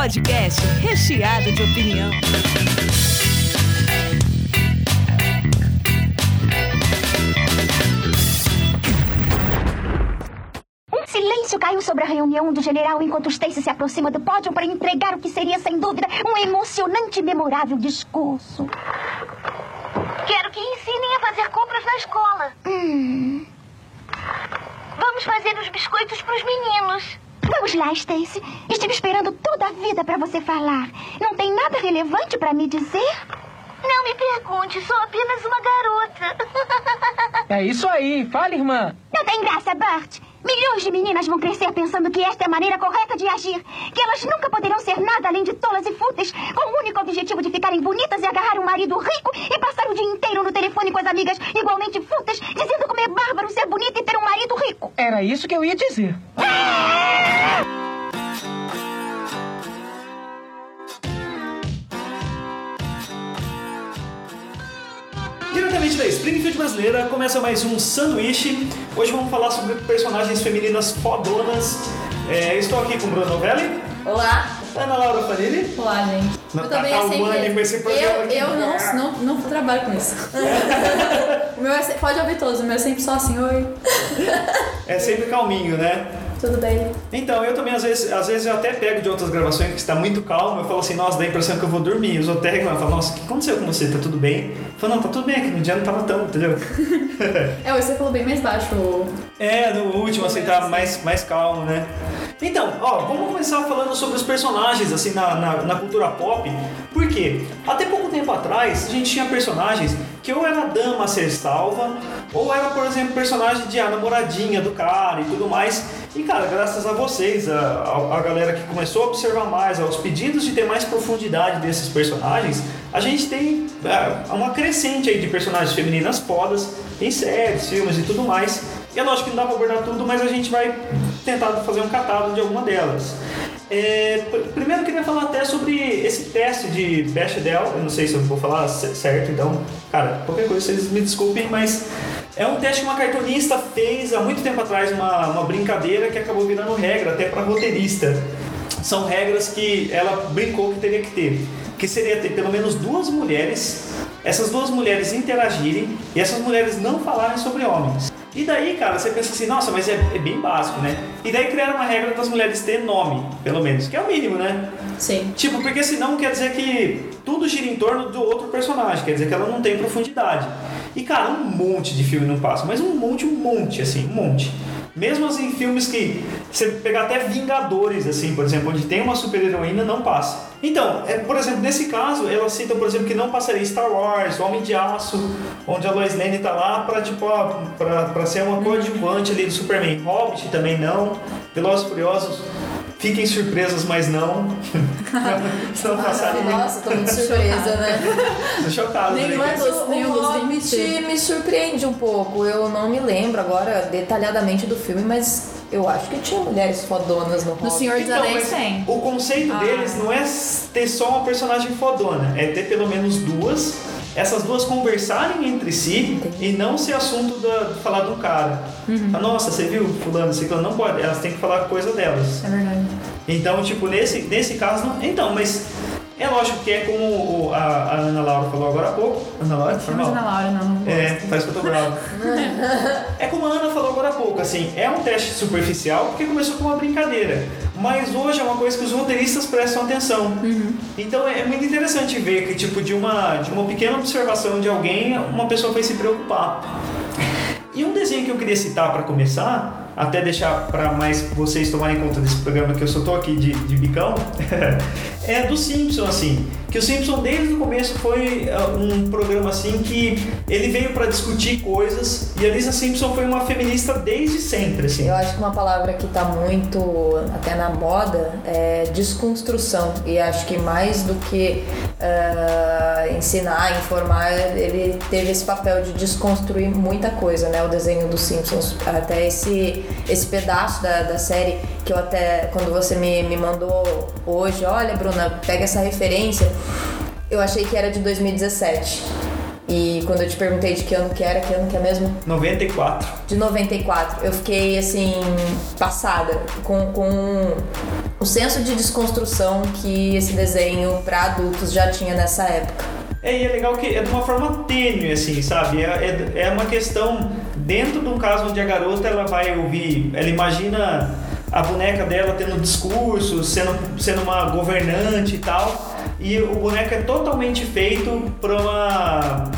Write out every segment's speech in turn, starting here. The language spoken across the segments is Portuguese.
podcast recheado de opinião. Um silêncio caiu sobre a reunião do general enquanto Stacy se aproxima do pódio para entregar o que seria, sem dúvida, um emocionante e memorável discurso. Quero que ensinem a fazer compras na escola. Hum. Vamos fazer os biscoitos para os meninos. Vamos lá, Stacy. Estive esperando toda a vida para você falar. Não tem nada relevante para me dizer? Não me pergunte, sou apenas uma garota. É isso aí, fale, irmã. Não tem graça, Bert. Milhões de meninas vão crescer pensando que esta é a maneira correta de agir. Que elas nunca poderão ser nada além de tolas e fúteis, com o único objetivo de ficarem bonitas e agarrar um marido rico e passar o dia inteiro no telefone com as amigas igualmente fúteis, dizendo como é bárbaro ser bonita e ter um marido rico. Era isso que eu ia dizer. Diretamente da Springfield brasileira, começa mais um sanduíche. Hoje vamos falar sobre personagens femininas fodonas. É, estou aqui com Bruno Novelli, Olá. Ana Laura Fanini. Olá, gente. Não eu tá também sempre... com esse programa Eu, aqui. eu não, não, não trabalho com isso. o meu é pode ouvir todos, o meu é sempre só assim, oi, É sempre calminho, né? Tudo bem? Então, eu também, às vezes, às vezes eu até pego de outras gravações que está muito calmo, eu falo assim, nossa, dá a impressão que eu vou dormir. Os outros reclamam, falam, nossa, o que aconteceu com você? Tá tudo bem? Eu falo, não, tá tudo bem, aqui no dia não tava tão, entendeu? É, hoje você falou bem mais baixo. É, no último, assim, tá mais, mais calmo, né? Então, ó, vamos começar falando sobre os personagens, assim, na, na, na cultura pop. Por quê? Até pouco tempo atrás, a gente tinha personagens que ou era a dama a ser salva, ou era, por exemplo, personagem de a namoradinha do cara e tudo mais. E, cara, graças a vocês, a, a, galera que começou a observar mais, aos pedidos de ter mais profundidade desses personagens, a gente tem é, uma crescente aí de personagens femininas fodas em séries, filmes e tudo mais. E é lógico que não dá pra abordar tudo, mas a gente vai tentar fazer um catálogo de alguma delas. É, pr- primeiro eu queria falar até sobre esse teste de Bechdel, eu não sei se eu vou falar certo, então, cara, qualquer coisa vocês me desculpem, mas é um teste que uma cartunista fez há muito tempo atrás, uma, uma brincadeira que acabou virando regra até para roteirista. São regras que ela brincou que teria que ter, que seria ter pelo menos duas mulheres, essas duas mulheres interagirem e essas mulheres não falarem sobre homens. E daí, cara, você pensa assim, nossa, mas é, é bem básico, né? E daí criaram uma regra das mulheres ter nome, pelo menos, que é o mínimo, né? Sim. Tipo, porque senão quer dizer que tudo gira em torno do outro personagem, quer dizer que ela não tem profundidade. E cara, um monte de filme não passa, mas um monte, um monte, assim, um monte. Mesmo assim, filmes que você pegar até Vingadores, assim, por exemplo, onde tem uma super-heroína, não passa. Então, é, por exemplo, nesse caso, ela cita, por exemplo, que não passaria Star Wars, Homem de Aço, onde a Lois Lane tá lá pra, tipo, ó, pra, pra ser uma coadjuvante ali do Superman. Hobbit também não. Velozes Furiosos, fiquem surpresos, mas não. não passaram Nossa, tô muito surpresa, né? muito chocados. né, dos- o nenhum dos Hobbit 20. me surpreende um pouco. Eu não me lembro agora detalhadamente do filme, mas eu acho que tinha mulheres fodonas no No Hobbit. Senhor dos Então, Anéis mas tem. o conceito Ah. deles não é ter só uma personagem fodona, é ter pelo menos duas, essas duas conversarem entre si e não ser assunto da, de falar do cara. Uhum. Ah, Nossa, você viu fulano, ciclano? Não pode, elas têm que falar coisa delas. É verdade. Então, tipo, nesse, nesse caso, não. Então, mas é lógico que é como o- a, a Ana Laura falou agora há pouco. Ana Laura, foi Mas mal. Ana Laura, não, não. É, parece que eu tô bravo. é como a Ana falou agora há pouco, assim, é um teste superficial porque começou com uma brincadeira. Mas hoje é uma coisa que os roteiristas prestam atenção. Então é muito interessante ver que, tipo, de uma, de uma pequena observação de alguém, uma pessoa vai se preocupar. E um desenho que eu queria citar para começar, até deixar para mais vocês tomarem conta desse programa que eu só tô aqui de, de bicão, é do Simpson, assim. Que o Simpson desde o começo foi ah, um programa assim que ele veio para discutir coisas e a Lisa Simpson foi uma feminista desde sempre, assim. Eu acho que uma palavra que tá muito até na moda é desconstrução. E acho que mais do que ah, ensinar, informar, ele teve esse papel de desconstruir muita coisa, né? O desenho dos Simpsons. Até esse, esse pedaço da, da série que eu até, quando você me, me mandou hoje, olha, Bruna, pega essa referência, eu achei que era de 2017. E quando eu te perguntei de que ano que era, que ano que é mesmo? 94. De 94. Eu fiquei, assim, passada com, com o senso de desconstrução que esse desenho para adultos já tinha nessa época. É, e é legal que é de uma forma tênue, assim, sabe? É, é, é uma questão, dentro de um caso onde a garota ela vai ouvir, ela imagina a boneca dela tendo discurso, sendo, sendo uma governante e tal. E o boneco é totalmente feito para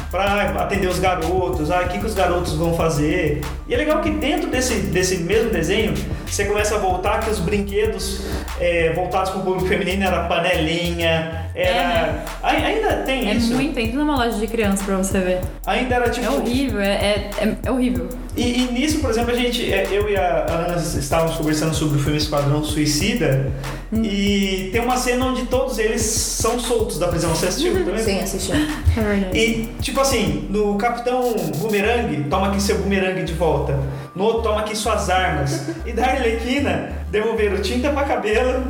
atender os garotos, ah, o que, que os garotos vão fazer. E é legal que dentro desse, desse mesmo desenho, você começa a voltar que os brinquedos é, voltados para o público feminino era panelinha, era. É, ainda tem é isso. É muito, entra numa loja de criança pra você ver. Ainda era tipo. É horrível, é, é, é, é horrível. E, e, nisso, por exemplo, a gente, é, eu e a Ana estávamos conversando sobre o filme Esquadrão Suicida hum. e tem uma cena onde todos eles são soltos da prisão. Você assistiu também? Sim, assisti. É verdade. E, tipo assim, no Capitão Boomerang, toma aqui seu boomerang de volta. No toma aqui suas armas. E da Arlequina, devolveram tinta pra cabelo,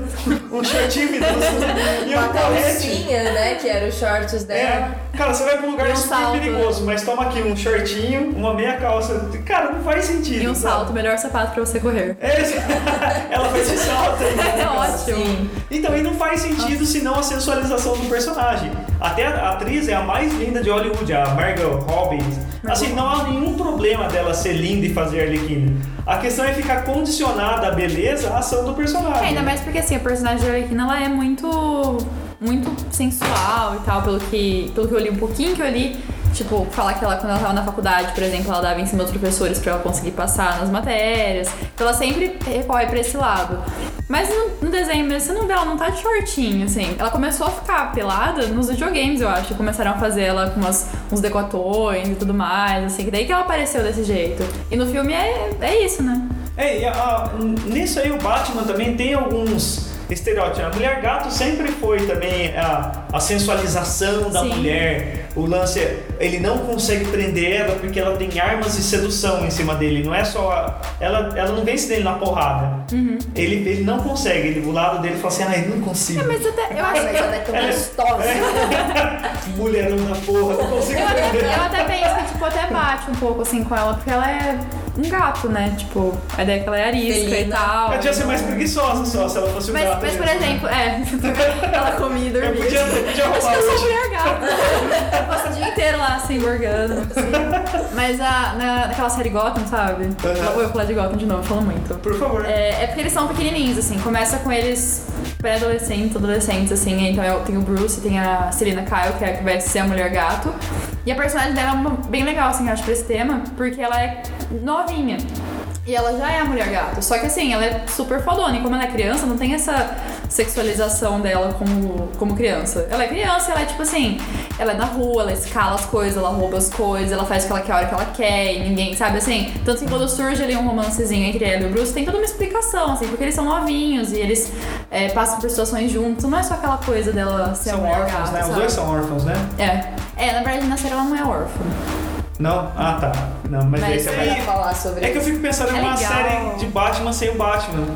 um shortinho minúsculo e um colete. né? Que era os shorts dela. É. Cara, você vai pra um lugar um super salto, perigoso, mas toma aqui um shortinho, uma meia calça. Cara, não faz sentido. E um sabe? salto, melhor sapato pra você correr. É, ela faz esse salto aí. É ótimo. Então, e não faz sentido senão a sensualização do personagem. Até a atriz é a mais linda de Hollywood, a Margot Robbie. Assim, não há nenhum problema dela ser linda e fazer Arlequina. A questão é ficar condicionada a beleza à ação do personagem. É, ainda mais porque assim, a personagem da Arlequina ela é muito muito sensual e tal, pelo que, pelo que eu li um pouquinho que eu li. Tipo, falar que ela, quando ela tava na faculdade, por exemplo, ela dava em cima dos professores pra ela conseguir passar nas matérias. Então ela sempre recorre pra esse lado. Mas no, no desenho mesmo, você não vê, ela não tá de shortinho, assim. Ela começou a ficar pelada nos videogames, eu acho. Começaram a fazer ela com umas, uns decotões e tudo mais, assim. Daí que ela apareceu desse jeito. E no filme é, é isso, né? É, e a, nisso aí o Batman também tem alguns estereótipo. A mulher gato sempre foi também a, a sensualização da Sim. mulher. O lance é, ele não consegue prender ela porque ela tem armas de sedução em cima dele. Não é só. A, ela, ela não vence dele na porrada. Uhum. Ele, ele não consegue. Ele, o lado dele fala assim, ai, não consigo. É, mas até, eu acho que. ela é tão Ela é- gostosa. Mulherão da porra, não consigo Eu, prender. eu até penso que, tipo, até bate um pouco assim com ela, porque ela é um gato, né? Tipo, a ideia é que ela é arisca e Felina. tal. Ela podia ser mais preguiçosa só se ela fosse um Mas, gato. mas por mesmo. exemplo, é, ela comia e Eu dormia. podia, podia Acho que eu sou mulher gata. Passa o dia inteiro lá, assim, borgando. Assim. Mas a, na, naquela série Gotham, sabe? Vou eu falar de Gotham de novo, falando muito. Por favor. É, é porque eles são pequenininhos, assim. Começa com eles pré-adolescentes, adolescentes, assim. Então eu- tem o Bruce, tem a Selena Kyle, que é a que vai ser a mulher gato. E a personagem dela é bem legal, assim, eu acho, pra esse tema, porque ela é novinha. E ela já é a mulher gato. Só que assim, ela é super fodona. E como ela é criança, não tem essa sexualização dela como, como criança. Ela é criança, ela é tipo assim, ela é na rua, ela escala as coisas, ela rouba as coisas, ela faz o que ela quer a hora que ela quer, e ninguém, sabe assim? Tanto que quando surge ali um romancezinho entre ela e o Bruce, tem toda uma explicação, assim, porque eles são novinhos e eles é, passam por situações juntos. Não é só aquela coisa dela ser São órfãos, né? Os sabe? dois são órfãos, né? É. É, na verdade, na série ela não é órfã. Não? Ah, tá. Não, mas, Mas esse é Pra mais... falar sobre É que eu fico pensando em É uma legal. série de Batman sem o Batman,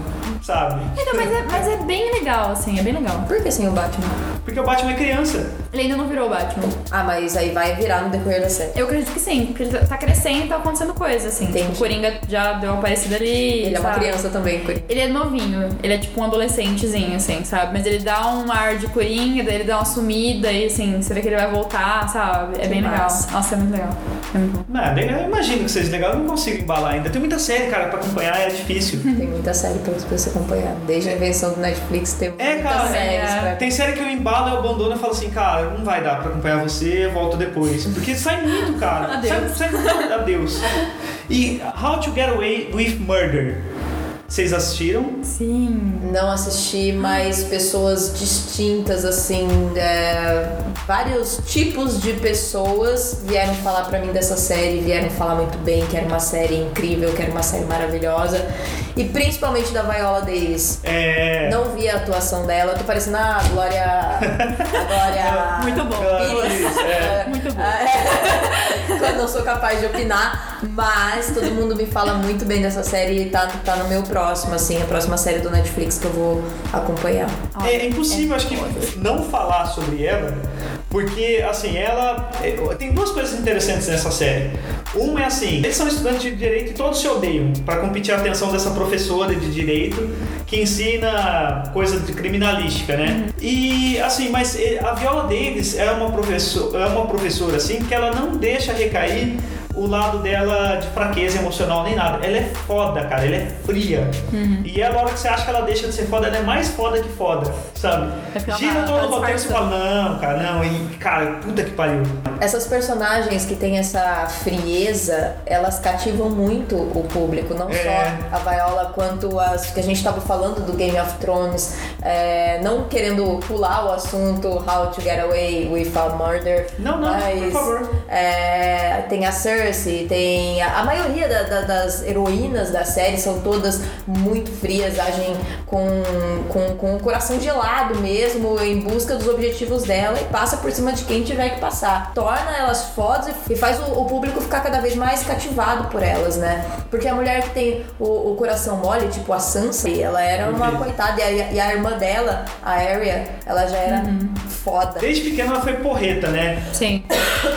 sabe? Então, mas é, mas é bem legal, assim, é bem legal. Por que assim o Batman? Porque o Batman é criança. Ele ainda não virou o Batman. Ah, mas aí vai virar no decorrer da série. Eu acredito que sim, porque ele tá- tá crescendo e tá acontecendo coisa, assim. Entendi. Tipo, o Coringa já deu uma parecida ali. Ele é uma sabe? criança também, Coringa. Ele é novinho, ele é tipo um adolescentezinho, assim, sabe? Mas ele dá um ar de Coringa, daí ele dá uma sumida e assim, você vê que ele vai voltar, sabe? É bem legal. massa. Nossa, é muito legal. É muito bom. Não, eu imagino que seja legal, eu não consigo embalar ainda. Tem muita série, cara, pra acompanhar é difícil. Tem muita série pra você acompanhar. Desde a invenção do Netflix tem É, cara, séries é. pra... Tem série que eu embalo, eu abandono e falo assim, cara, não vai dar pra acompanhar você, eu volto depois. Porque sai muito, cara. Adeus. Sai, sai muito, adeus. E How to Get Away with Murder. Vocês assistiram? Sim. Não assisti, mas pessoas distintas, assim, é, vários tipos de pessoas vieram falar pra mim dessa série, vieram falar muito bem, que era uma série incrível, que era uma série maravilhosa. E principalmente da Viola Davis. É. Não vi a atuação dela, eu tô parecendo a Glória. A Glória. Muito bom. Ela- isso, é. Muito bom. É. Eu sou capaz de opinar. Mas todo mundo me fala muito bem dessa série e tá, tá no meu próximo, assim, a próxima série do Netflix que eu vou acompanhar. É, é impossível, acho que, não falar sobre ela, porque, assim, ela. é, Tem duas coisas interessantes nessa série. Uma é assim: eles são estudantes de direito e todos se odeiam para competir a atenção dessa professora de direito que ensina coisa de criminalística, né? E, assim, mas eh, a Viola Davis é uma, professor, é uma professora, assim, que ela não deixa recair o lado dela de fraqueza emocional nem nada. Ela é foda, cara. Ela é fria. E ela, a hora que você acha que ela deixa de ser foda, ela é mais foda que foda, sabe? É Gira todo o roteiro e você fala, não, cara, não. E, cara, puta que pariu. Essas personagens que têm essa frieza, elas cativam muito o público, não É. só a Viola quanto as que a gente estava falando do Game of Thrones, é, não querendo pular o assunto How to Get Away with a Murder. Não, não, mas, por favor. é, tem a Cersei, tem a, a maioria da- da- das heroínas da série são todas muito frias, agem com, com, com o coração gelado mesmo, em busca dos objetivos dela e passa por cima de quem tiver que passar. Torna elas fodas e faz o, o público ficar cada vez mais cativado por elas, né? Porque a mulher que tem o, o coração mole, tipo a Sansa, ela era uma Perfeito. coitada, e a, e a irmã dela, a Arya, ela já era foda. Desde pequena ela foi porreta, né? Sim.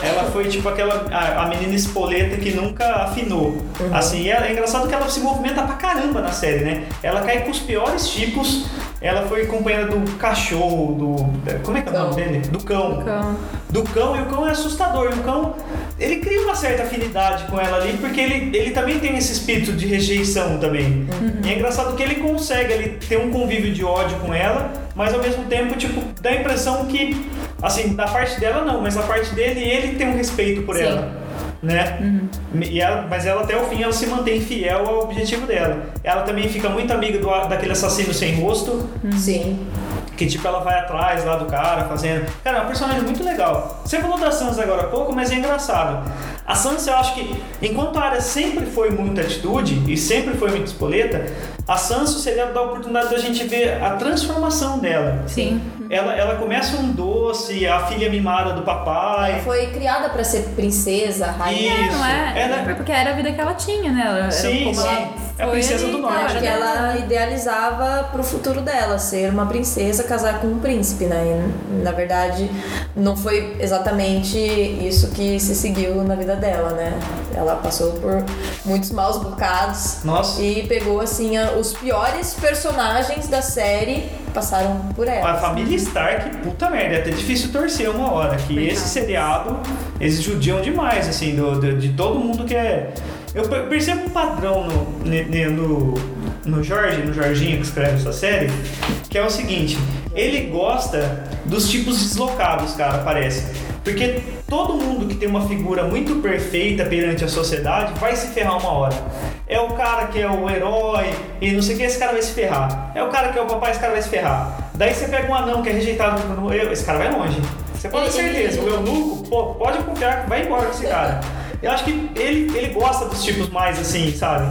Ela foi tipo aquela a, a menina espoleta que nunca afinou. Assim, e é, é engraçado que ela se movimenta pra caramba na série, né? Ela cai com os piores tipos. Ela foi companheira do cachorro, do. Como é que é o nome Cão. dele? Do cão. Cão. Do cão, e o cão é assustador. E o cão, ele cria uma certa afinidade com ela ali, porque ele, ele também tem esse espírito de rejeição também. E é engraçado que ele consegue ele ter um convívio de ódio com ela, mas ao mesmo tempo, tipo, dá a impressão que, assim, da parte dela não, mas da parte dele, ele tem um respeito por Sim. ela. Né? E ela, mas ela até o fim ela se mantém fiel ao objetivo dela. Ela também fica muito amiga do, daquele assassino sem rosto, Sim. que tipo, ela vai atrás lá do cara, fazendo. Cara, é um personagem muito legal. Você falou da Sansa agora há pouco, mas é engraçado. A Sansa, eu acho que, enquanto a área sempre foi muita atitude e sempre foi muito espoleta, a Sansa seria dar a oportunidade da gente ver a transformação dela. Sim. Ela, ela começa um doce, a filha mimada do Ela papai. foi criada pra ser princesa, rainha. É, não é? Ela- Porque era a vida que ela tinha, né? Ela, era Sim, como sim. ela É a foi princesa ali, do norte. cara, Acho que era ela idealizava pro futuro dela, ser uma princesa, casar com um príncipe, né? E, na verdade, não foi exatamente isso que se seguiu na vida dela, né? Ela passou por muitos maus bocados Nossa. e pegou, assim, os piores personagens da série passaram por ela. A família Stark, puta merda, é até difícil torcer uma hora. Que esse seriado, eles judiam demais, assim, do, do- de todo mundo que é. Eu per- percebo um padrão no, no, no Jorge, no Jorginho que escreve essa série, que é o seguinte: ele gosta dos tipos deslocados, cara, parece. Porque todo mundo que tem uma figura muito perfeita perante a sociedade vai se ferrar uma hora. É o cara que é o herói e não sei o que, esse cara vai se ferrar. É o cara que é o papai, esse cara vai se ferrar. Daí você pega um anão que é rejeitado, no- esse cara vai longe. Você pode ter certeza, o eunuco, pô, pode confiar que vai embora com esse cara. Eu acho que ele, ele gosta dos tipos mais assim, sabe?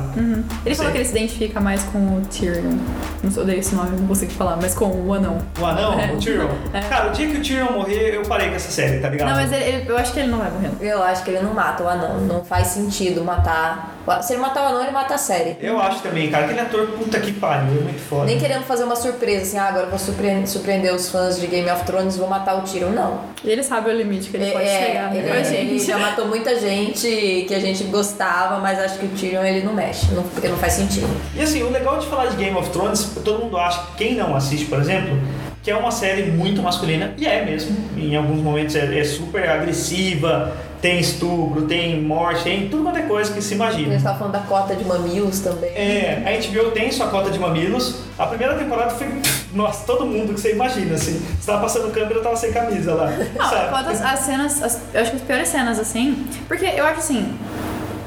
Ele falou que ele se identifica mais com o Tyrion. Não sei, odeio esse nome, não consigo falar, mas com o anão. O anão, É. o Tyrion. É. Cara, o dia que o Tyrion morrer, eu parei com essa série, tá ligado? Não, mas ele- ele- eu acho que ele não vai morrer. Eu acho que ele não mata o anão. Não faz sentido matar. Se ele matar o anão, ele mata a série. Eu acho também, cara, aquele ator, puta que pariu, é muito foda. Nem querendo fazer uma surpresa, assim, ah, agora vou surpreender, surpreender os fãs de Game of Thrones vou matar o Tyrion. Não. E ele sabe o limite que ele pode É, chegar. ele, né, ele gente? já matou muita gente que a gente gostava, mas acho que o Tyrion ele não mexe, não- porque não faz sentido. E assim, o legal de falar de Game of Thrones, todo mundo acha, quem não assiste, por exemplo, que é uma série muito masculina, e é mesmo. Em alguns momentos é, é super agressiva, tem estupro, tem morte, tem tudo quanto é coisa que se A imagina. gente tava falando da cota de mamilos também. É, a HBO tem sua cota de mamilos. A primeira temporada foi. Nossa, todo mundo que você imagina, assim. Você tava passando câmera, eu tava sem camisa lá. Não, sabe? as cenas, as- eu acho que as piores cenas, assim. Porque eu acho assim.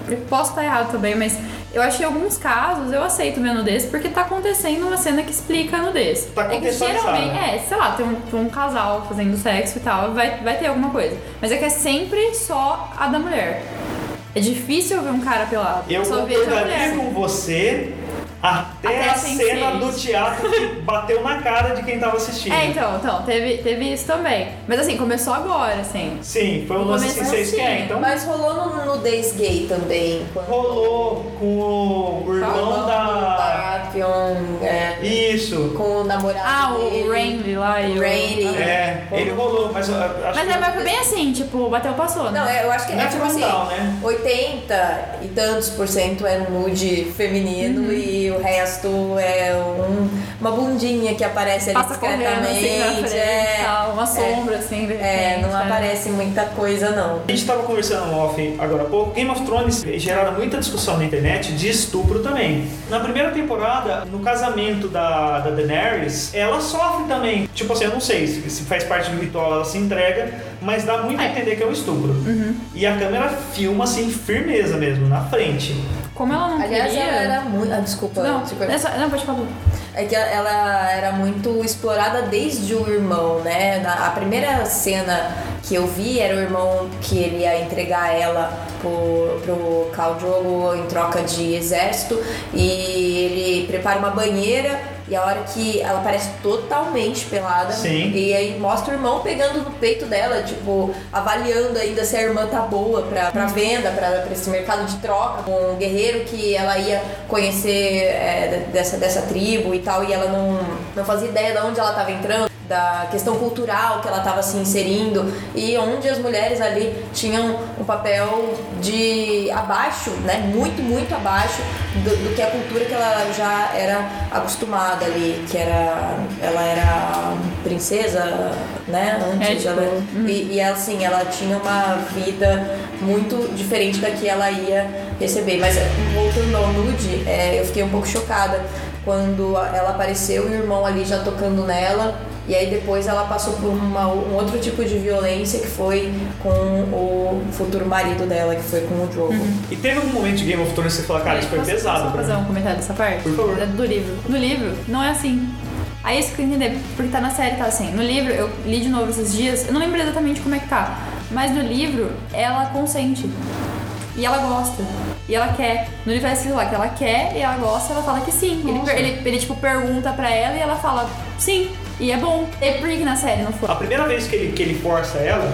Eu posso estar errado também, mas eu acho que em alguns casos eu aceito ver nudez porque tá acontecendo uma cena que explica a nudez. Tá é que geralmente, né? é, sei lá, tem um, tem um casal fazendo sexo e tal, vai, vai ter alguma coisa. Mas é que é sempre só a da mulher. É difícil ver um cara pelado. Eu só vejo a mulher. com você Até, Até a a Sense8. cena do teatro que bateu na cara de quem tava assistindo. É, então, então teve, teve isso também. Mas assim, começou agora, assim. Sim, foi um lance assim, Começou vocês querem, assim, então. Mas rolou no nudez gay também. Quando Rolou com o, o irmão da. Baratheon, é, Isso. com o namorado Ah, dele. o Randy lá e o... Randy. É, ele rolou, mas eu acho Mas que. é, mas foi bem assim, tipo, bateu, passou, né? Não, é, eu acho que é é tipo assim, frontal, né? 80 e tantos por cento é nude feminino Uhum. e o resto é um- uma bundinha que aparece ali Passa assim discretamente. frente, é, tal, uma sombra, assim, de é, repente, não né? aparece muita coisa não. A gente tava conversando no off agora há pouco. Game of Thrones geraram muita discussão na internet de estupro também. Na primeira temporada, no casamento da, da Daenerys, ela sofre também. Tipo assim, eu não sei se, se faz parte do ritual, ela se entrega, mas dá muito a entender que é um estupro. E a câmera filma assim, firmeza mesmo, na frente. Como ela não Aliás, queria... ela era muito. Ah, desculpa. Não, desculpa. é só- não, pode falar. É que ela era muito explorada desde o irmão, né? A primeira cena que eu vi era o irmão que ele ia entregar ela pro, pro Khal Drogo em troca de exército e ele prepara uma banheira e a hora que ela parece totalmente pelada Sim. e aí mostra o irmão pegando no peito dela, tipo, avaliando ainda se a irmã tá boa pra, pra venda, pra, pra esse mercado de troca. Um guerreiro que ela ia conhecer é, dessa, dessa tribo e tal, e ela não, não fazia ideia de onde ela tava entrando. Da questão cultural que ela estava se inserindo e onde as mulheres ali tinham um papel de abaixo, né? Muito, muito abaixo do, do que a cultura que ela já era acostumada ali, que era ela era princesa, né? Antes É, tipo, ela, e, e assim, ela tinha uma vida muito diferente da que ela ia receber. Mas voltando ao nude, é, eu fiquei um pouco chocada quando ela apareceu e o irmão ali já tocando nela. E aí depois ela passou por uma- um outro tipo de violência que foi com o futuro marido dela, que foi com o Drogo. E teve algum momento de Game of Thrones que você fala, cara, isso foi Posso- pesado. Posso fazer um comentário dessa parte? Por favor. É Do livro. No livro, não é assim. Aí isso que eu entender, porque tá na série, tá assim. No livro, eu li de novo esses dias, eu não lembro exatamente como é que tá. Mas no livro, ela consente. E ela gosta. E ela quer. No livro escrito lá que ela quer e ela gosta, ela fala que sim. Ele, ele, ele, tipo, pergunta pra ela e ela fala sim. E é bom. É por que na série não foi? A primeira vez que ele, que ele força ela,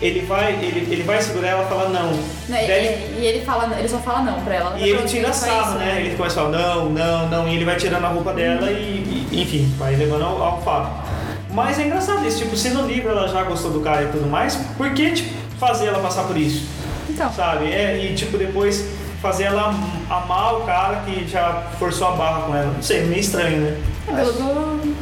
ele vai, ele, ele vai segurar ela e fala não. Não, e, ele- e ele fala, ele só fala não pra ela. Ela E ele fala, tira "Faz sarro, isso", né? Ele começa a falar não, não, não, e ele vai tirando a roupa dela e, e, enfim, vai levando ao, ao fato. Mas é engraçado isso, tipo, se no livro ela já gostou do cara e tudo mais, por que tipo, fazer ela passar por isso? Então. Sabe? É, e tipo, depois fazer ela amar o cara que já forçou a barra com ela. Não sei, meio estranho, né? É pelo do...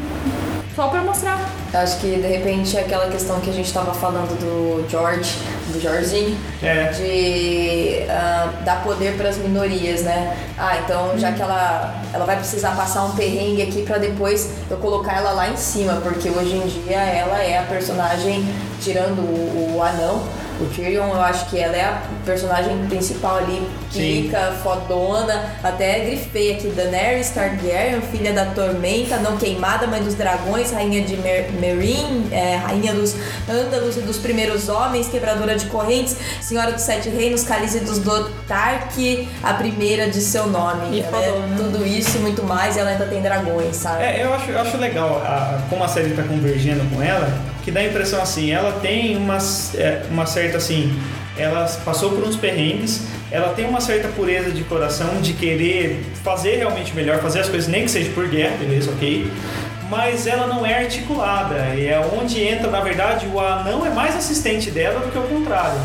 Só pra mostrar. Eu Acho que de repente é aquela questão que a gente tava falando do George, do Jorginho, É. de ah, dar poder para as minorias, né? Ah, então já que ela, ela vai precisar passar um perrengue aqui para depois eu colocar ela lá em cima, porque hoje em dia ela é a personagem, tirando o, o anão, o Tyrion, eu acho que ela é a personagem principal ali, pica, fodona, até grifei aqui, Daenerys Targaryen, filha da Tormenta, não queimada, mãe dos dragões, rainha de Mer Meereen, é, rainha dos Ândalos e dos primeiros homens, quebradora de correntes, senhora dos sete reinos, cálice dos Dothraki, a primeira de seu nome. E Ela é tudo isso e muito mais, e ela ainda tem dragões, sabe? É, eu acho, eu acho legal a- como a série tá convergendo com ela, que dá a impressão assim, ela tem uma, é, uma certa assim, ela passou por uns perrengues, ela tem uma certa pureza de coração de querer fazer realmente melhor, fazer as coisas nem que seja por guerra, beleza, ok? Mas ela não é articulada, e é onde entra, na verdade, o anão é mais assistente dela do que o contrário.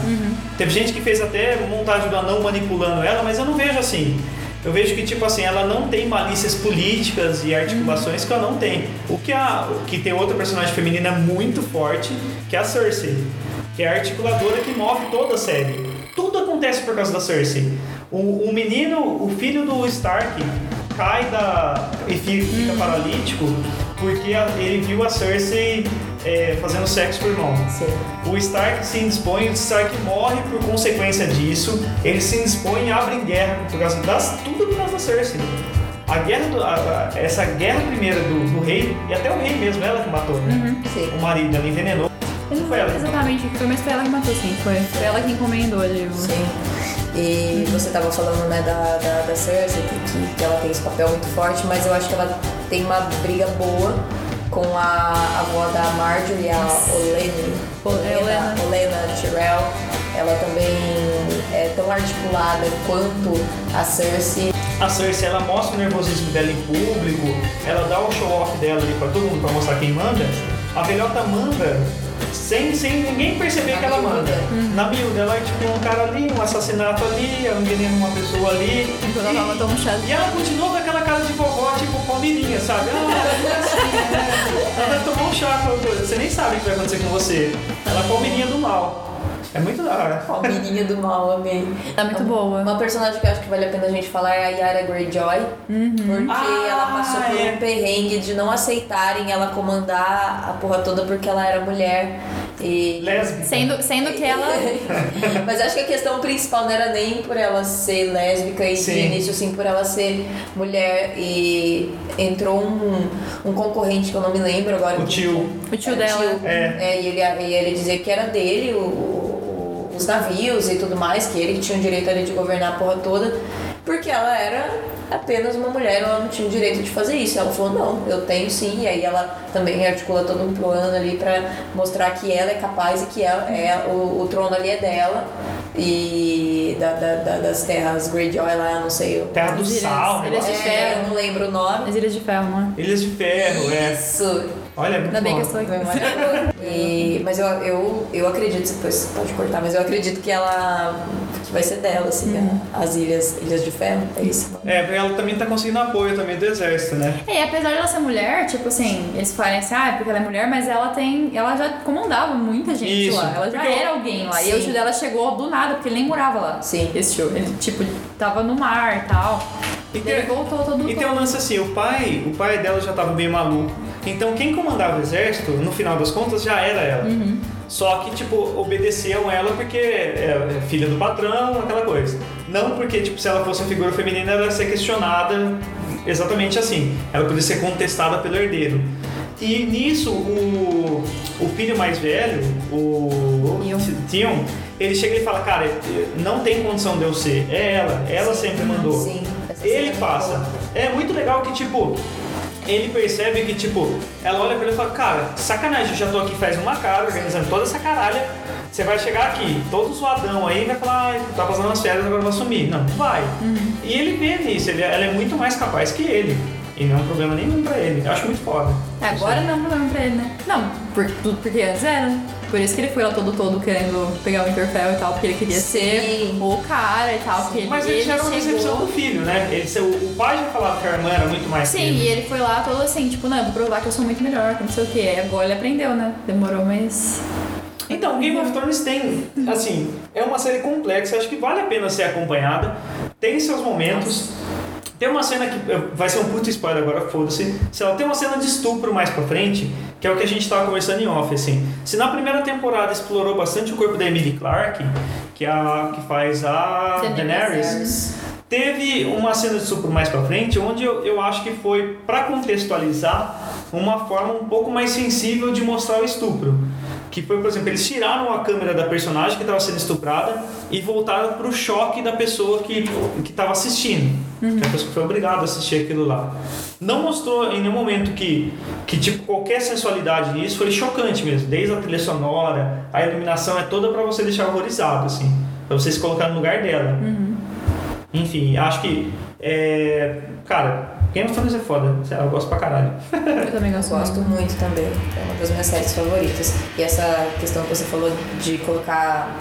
Teve gente que fez até montagem do anão manipulando ela, mas eu não vejo assim. Eu vejo que, tipo assim, ela não tem malícias políticas e articulações que ela não tem. O que, a, o que tem outra personagem feminina muito forte, que é a Cersei. Que é a articuladora que move toda a série. Tudo acontece por causa da Cersei. O, o menino, o filho do Stark, cai da. e fi- fica paralítico porque ele viu a Cersei é, fazendo sexo com o irmão. Sim. O Stark se indispõe, o Stark morre por consequência disso. Ele se indispõe e abre guerra por causa das tudo por causa da Cersei. A guerra, do- a- a- essa guerra primeira do, do rei e até o rei mesmo, ela que matou, né? Sim. O marido, ela envenenou. Eu não Foi ela. exatamente o que foi, mas foi ela que matou, sim. Foi, foi ela que encomendou Sim. E você tava falando, né, da, da, da Cersei, que, que ela tem esse papel muito forte, mas eu acho que ela tem uma briga boa com a avó da Marjorie, a Olene. Olena. Olena Tyrell. Ela também é tão articulada quanto a Cersei. A Cersei, ela mostra o nervosismo dela em público, ela dá o show-off dela ali pra todo mundo pra mostrar quem manda. A velhota manda sem, sem ninguém perceber Na que ela miúda. manda. Na miúda, ela é tipo um cara ali, um assassinato ali, ela envenena uma pessoa ali. Ela tava tomando chá. E ela continua com aquela cara de vovó, tipo palmeirinha, sabe? Ah, ela é assim, né? Ela vai tomar um chá com coisa. Você nem sabe o que vai acontecer com você. Ela é palmeirinha do mal. É muito da hora. Palmeirinha do mal, amei. Tá muito boa. Uma personagem que eu acho que vale a pena a gente falar é a Yara Greyjoy. Porque Ah, ela passou por é. um perrengue de não aceitarem ela comandar a porra toda porque ela era mulher. E Lésbica. Sendo, sendo que ela. Mas acho que a questão principal não era nem por ela ser lésbica e de Sim. início, sim por ela ser mulher. E entrou um, um concorrente que eu não me lembro agora. O tio. O tio É, dela. É. e ele, e ele dizia que era dele o- o- os navios e tudo mais, que ele tinha o direito ali de governar a porra toda, porque ela era apenas uma mulher, ela não tinha o direito de fazer isso. Ela falou, não, eu tenho sim, e aí ela também articula todo um plano ali pra mostrar que ela é capaz e que ela é, o, o trono ali é dela. E da, da- da- das terras Greyjoy lá, não sei. o- Terra do Sal, Ilhas de assim. É, Ferro. eu não lembro o nome. As Ilhas de Ferro, não é? Ilhas de Ferro, é. Isso. Olha, é muito Ainda bem que eu estou aqui. Maravilhoso. E, mas eu, eu, eu acredito, depois pode cortar, mas eu acredito que ela que vai ser dela, assim, a- as ilhas, ilhas de ferro, é isso. É, ela também tá conseguindo apoio também do exército, né? É, e apesar de ela ser mulher, tipo assim, eles falam assim, ah, é porque ela é mulher, mas ela tem. Ela já comandava muita gente Isso, lá. Ela já porque eu- era alguém lá. E Sim. o tio dela chegou do nada, porque ele nem morava lá. Sim. Esse tio. Ele, tipo, tava no mar e tal. E E ele tem- voltou todo E tem um lance assim, o pai, o pai dela já tava meio maluco. Então quem comandava o exército, no final das contas, já era ela. Só que, tipo, obedeciam ela porque é é filha do patrão, aquela coisa. Não porque, tipo, se ela fosse uma figura feminina, ela ia ser questionada exatamente assim. Ela podia ser contestada pelo herdeiro. E nisso, o, o filho mais velho, o Tion. Ele chega e fala, cara, não tem condição de eu ser. É ela, ela sempre mandou. Sim. Ele é passa. É muito legal que, tipo, ele percebe que, tipo, ela olha pra ele e fala, cara, sacanagem, eu já tô aqui faz uma cara, organizando toda essa caralha. Você vai chegar aqui, todo zoadão aí, vai falar, ai, tá passando as férias, agora vai sumir. Não, vai. E ele vê nisso, ele, ela é muito mais capaz que ele. E não é um problema nenhum pra ele. Eu acho muito foda. Agora não é um problema pra ele, né? Não, por, tudo porque antes era. Por isso que ele foi lá todo todo querendo pegar o Interfell e tal, porque ele queria Sim. ser o cara e tal. Porque Mas ele, ele já era uma decepção do filho, né? Ele, o, o pai já falava que a irmã era muito mais que Sim, e ele foi lá todo assim, tipo, não, eu vou provar que eu sou muito melhor, que não sei o quê. Aí agora ele aprendeu, né? Demorou, mas. Então, Game of Thrones tem, assim, é uma série complexa, acho que vale a pena ser acompanhada. Tem seus momentos. Tem uma cena que vai ser um puto spoiler agora, foda-se. Se ela tem uma cena de estupro mais pra frente, que é o que a gente tava conversando em off, assim. Se na primeira temporada explorou bastante o corpo da Emily Clarke, que é a que faz a Daenerys. Teve uma cena de estupro mais pra frente, onde eu, eu acho que foi pra contextualizar uma forma um pouco mais sensível de mostrar o estupro. Que foi, por exemplo, eles tiraram a câmera da personagem que estava sendo estuprada e voltaram pro choque da pessoa que que estava assistindo. Que a pessoa foi obrigada a assistir aquilo lá. Não mostrou em nenhum momento que, que tipo, qualquer sensualidade nisso foi chocante mesmo. Desde a trilha sonora, a iluminação é toda pra você deixar horrorizado, assim. Pra você se colocar no lugar dela. Enfim, acho que. É, cara, Game of Thrones é foda. Eu gosto pra caralho. Eu também gosto. Gosto muito também. É uma das minhas séries favoritas. E essa questão que você falou de colocar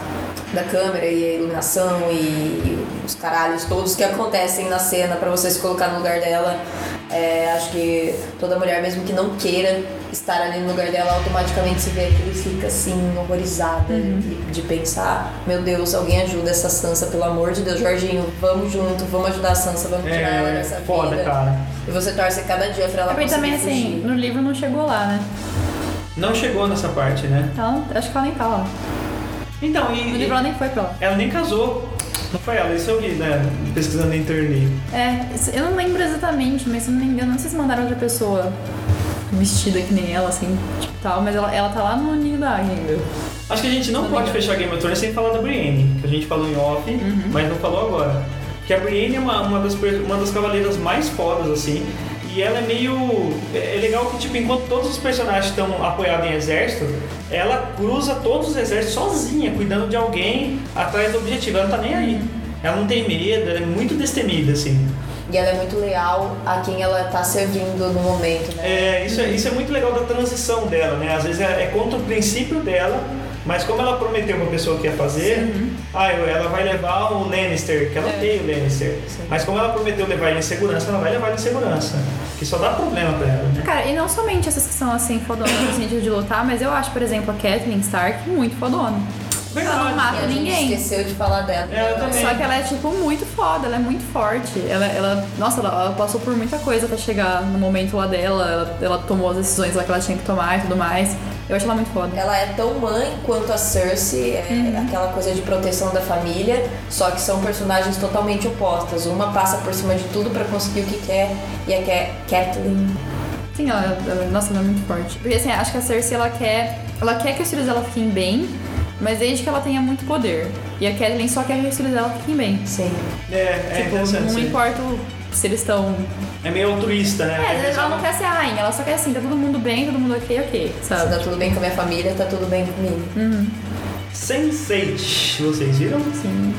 da câmera e a iluminação e, e os caralhos todos que acontecem na cena pra você se colocar no lugar dela. É, acho que toda mulher, mesmo que não queira estar ali no lugar dela, automaticamente se vê aquilo e fica assim, horrorizada de, de pensar: meu Deus, alguém ajuda essa Sansa, pelo amor de Deus, Jorginho, vamos junto, vamos ajudar a Sansa, vamos tirar ela É dessa foda, vida. cara. E você torce cada dia pra ela É conseguir também assim, fugir. no livro não chegou lá, né? Não chegou nessa parte, né? Ela, acho que ela nem tá lá. Então, No e. livro ela nem foi pra lá. Ela nem casou. Não foi ela, isso eu vi, né? Pesquisando na internet. É, eu não lembro exatamente, mas se eu não me engano, não sei se mandaram outra pessoa vestida que nem ela, assim, tipo tal, mas ela, ela tá lá no ninho da águia ainda. Acho que a gente não pode fechar Game of Thrones sem falar da Brienne, que a gente falou em off, mas não falou agora. Que a Brienne é uma, uma, das, uma das cavaleiras mais fodas, assim. E ela é meio. É é legal que, tipo, enquanto todos os personagens estão apoiados em exército, ela cruza todos os exércitos sozinha, cuidando de alguém atrás do objetivo. Ela não tá nem aí. Ela não tem medo, ela é muito destemida, assim. E ela é muito leal a quem ela tá servindo no momento, né? É, isso, é, isso é muito legal da transição dela, né? Às vezes é, é contra o princípio dela, mas como ela prometeu pra pessoa que ia fazer, ah, eu- ela vai levar o Lannister, que ela odeia o Lannister. Mas como ela prometeu levar ele em segurança, ela vai levar ele em segurança. Que só dá problema pra ela, né? Cara, e não somente essas que são assim fodonas no sentido de lutar, mas eu acho, por exemplo, a Kathleen Stark muito fodona. Ela não mata ninguém. esqueceu de falar dela. É, eu também. Só que ela é, tipo, muito foda, ela é muito forte. Ela, ela nossa, ela, ela passou por muita coisa até chegar no momento lá dela. Ela, ela tomou as decisões lá que ela tinha que tomar e tudo mais. Eu acho ela muito foda. Ela é tão mãe quanto a Cersei, é Uhum. aquela coisa de proteção da família, só que são personagens totalmente opostas. Uma passa por cima de tudo pra conseguir o que quer, e a Ca- Catelyn Sim, ela, ela- nossa, ela é muito forte. Porque assim, acho que a Cersei ela quer. Ela quer que os filhos dela fiquem bem, mas desde que ela tenha muito poder. E a Kathleen só quer que os filhos dela fiquem bem. Sim. É, é tipo, não importa se eles estão. É meio altruísta, né? É, às vezes ela não quer ser a rainha, ela só quer assim, tá todo mundo bem, todo mundo ok, ok, Se sabe? tá tudo bem com a minha família, tá tudo bem comigo. Sense8, vocês viram? Sim.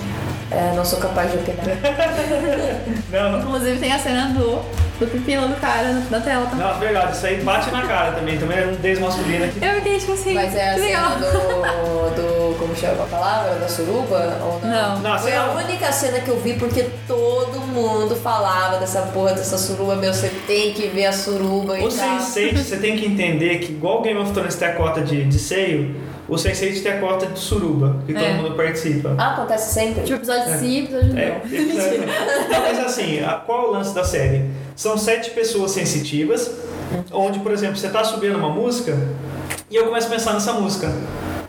É, não sou capaz de opinar. Não, não. Inclusive tem a cena do, do pepino do cara na, tela, tá? Não, verdade, isso aí bate na cara também. Também é um desmasculino aqui. Eu fiquei tipo assim, Mas é a legal. cena do, do. Como chama a palavra? Da suruba? Ou não? Não. Não, Foi a cena- única cena que eu vi porque todo mundo falava dessa porra dessa suruba. Meu, você tem que ver a suruba e O tal. Sense8, você tem que entender que igual o Game of Thrones tem a cota de, de seio, o Sense8 tem a cota de suruba, que todo É. mundo participa. Ah, acontece sempre? Tipo, episódio sim, episódio É, não. episódio- Não, mas assim, a- qual é o lance da série? São sete pessoas sensitivas, onde, por exemplo, você tá subindo uma música e eu começo a pensar nessa música.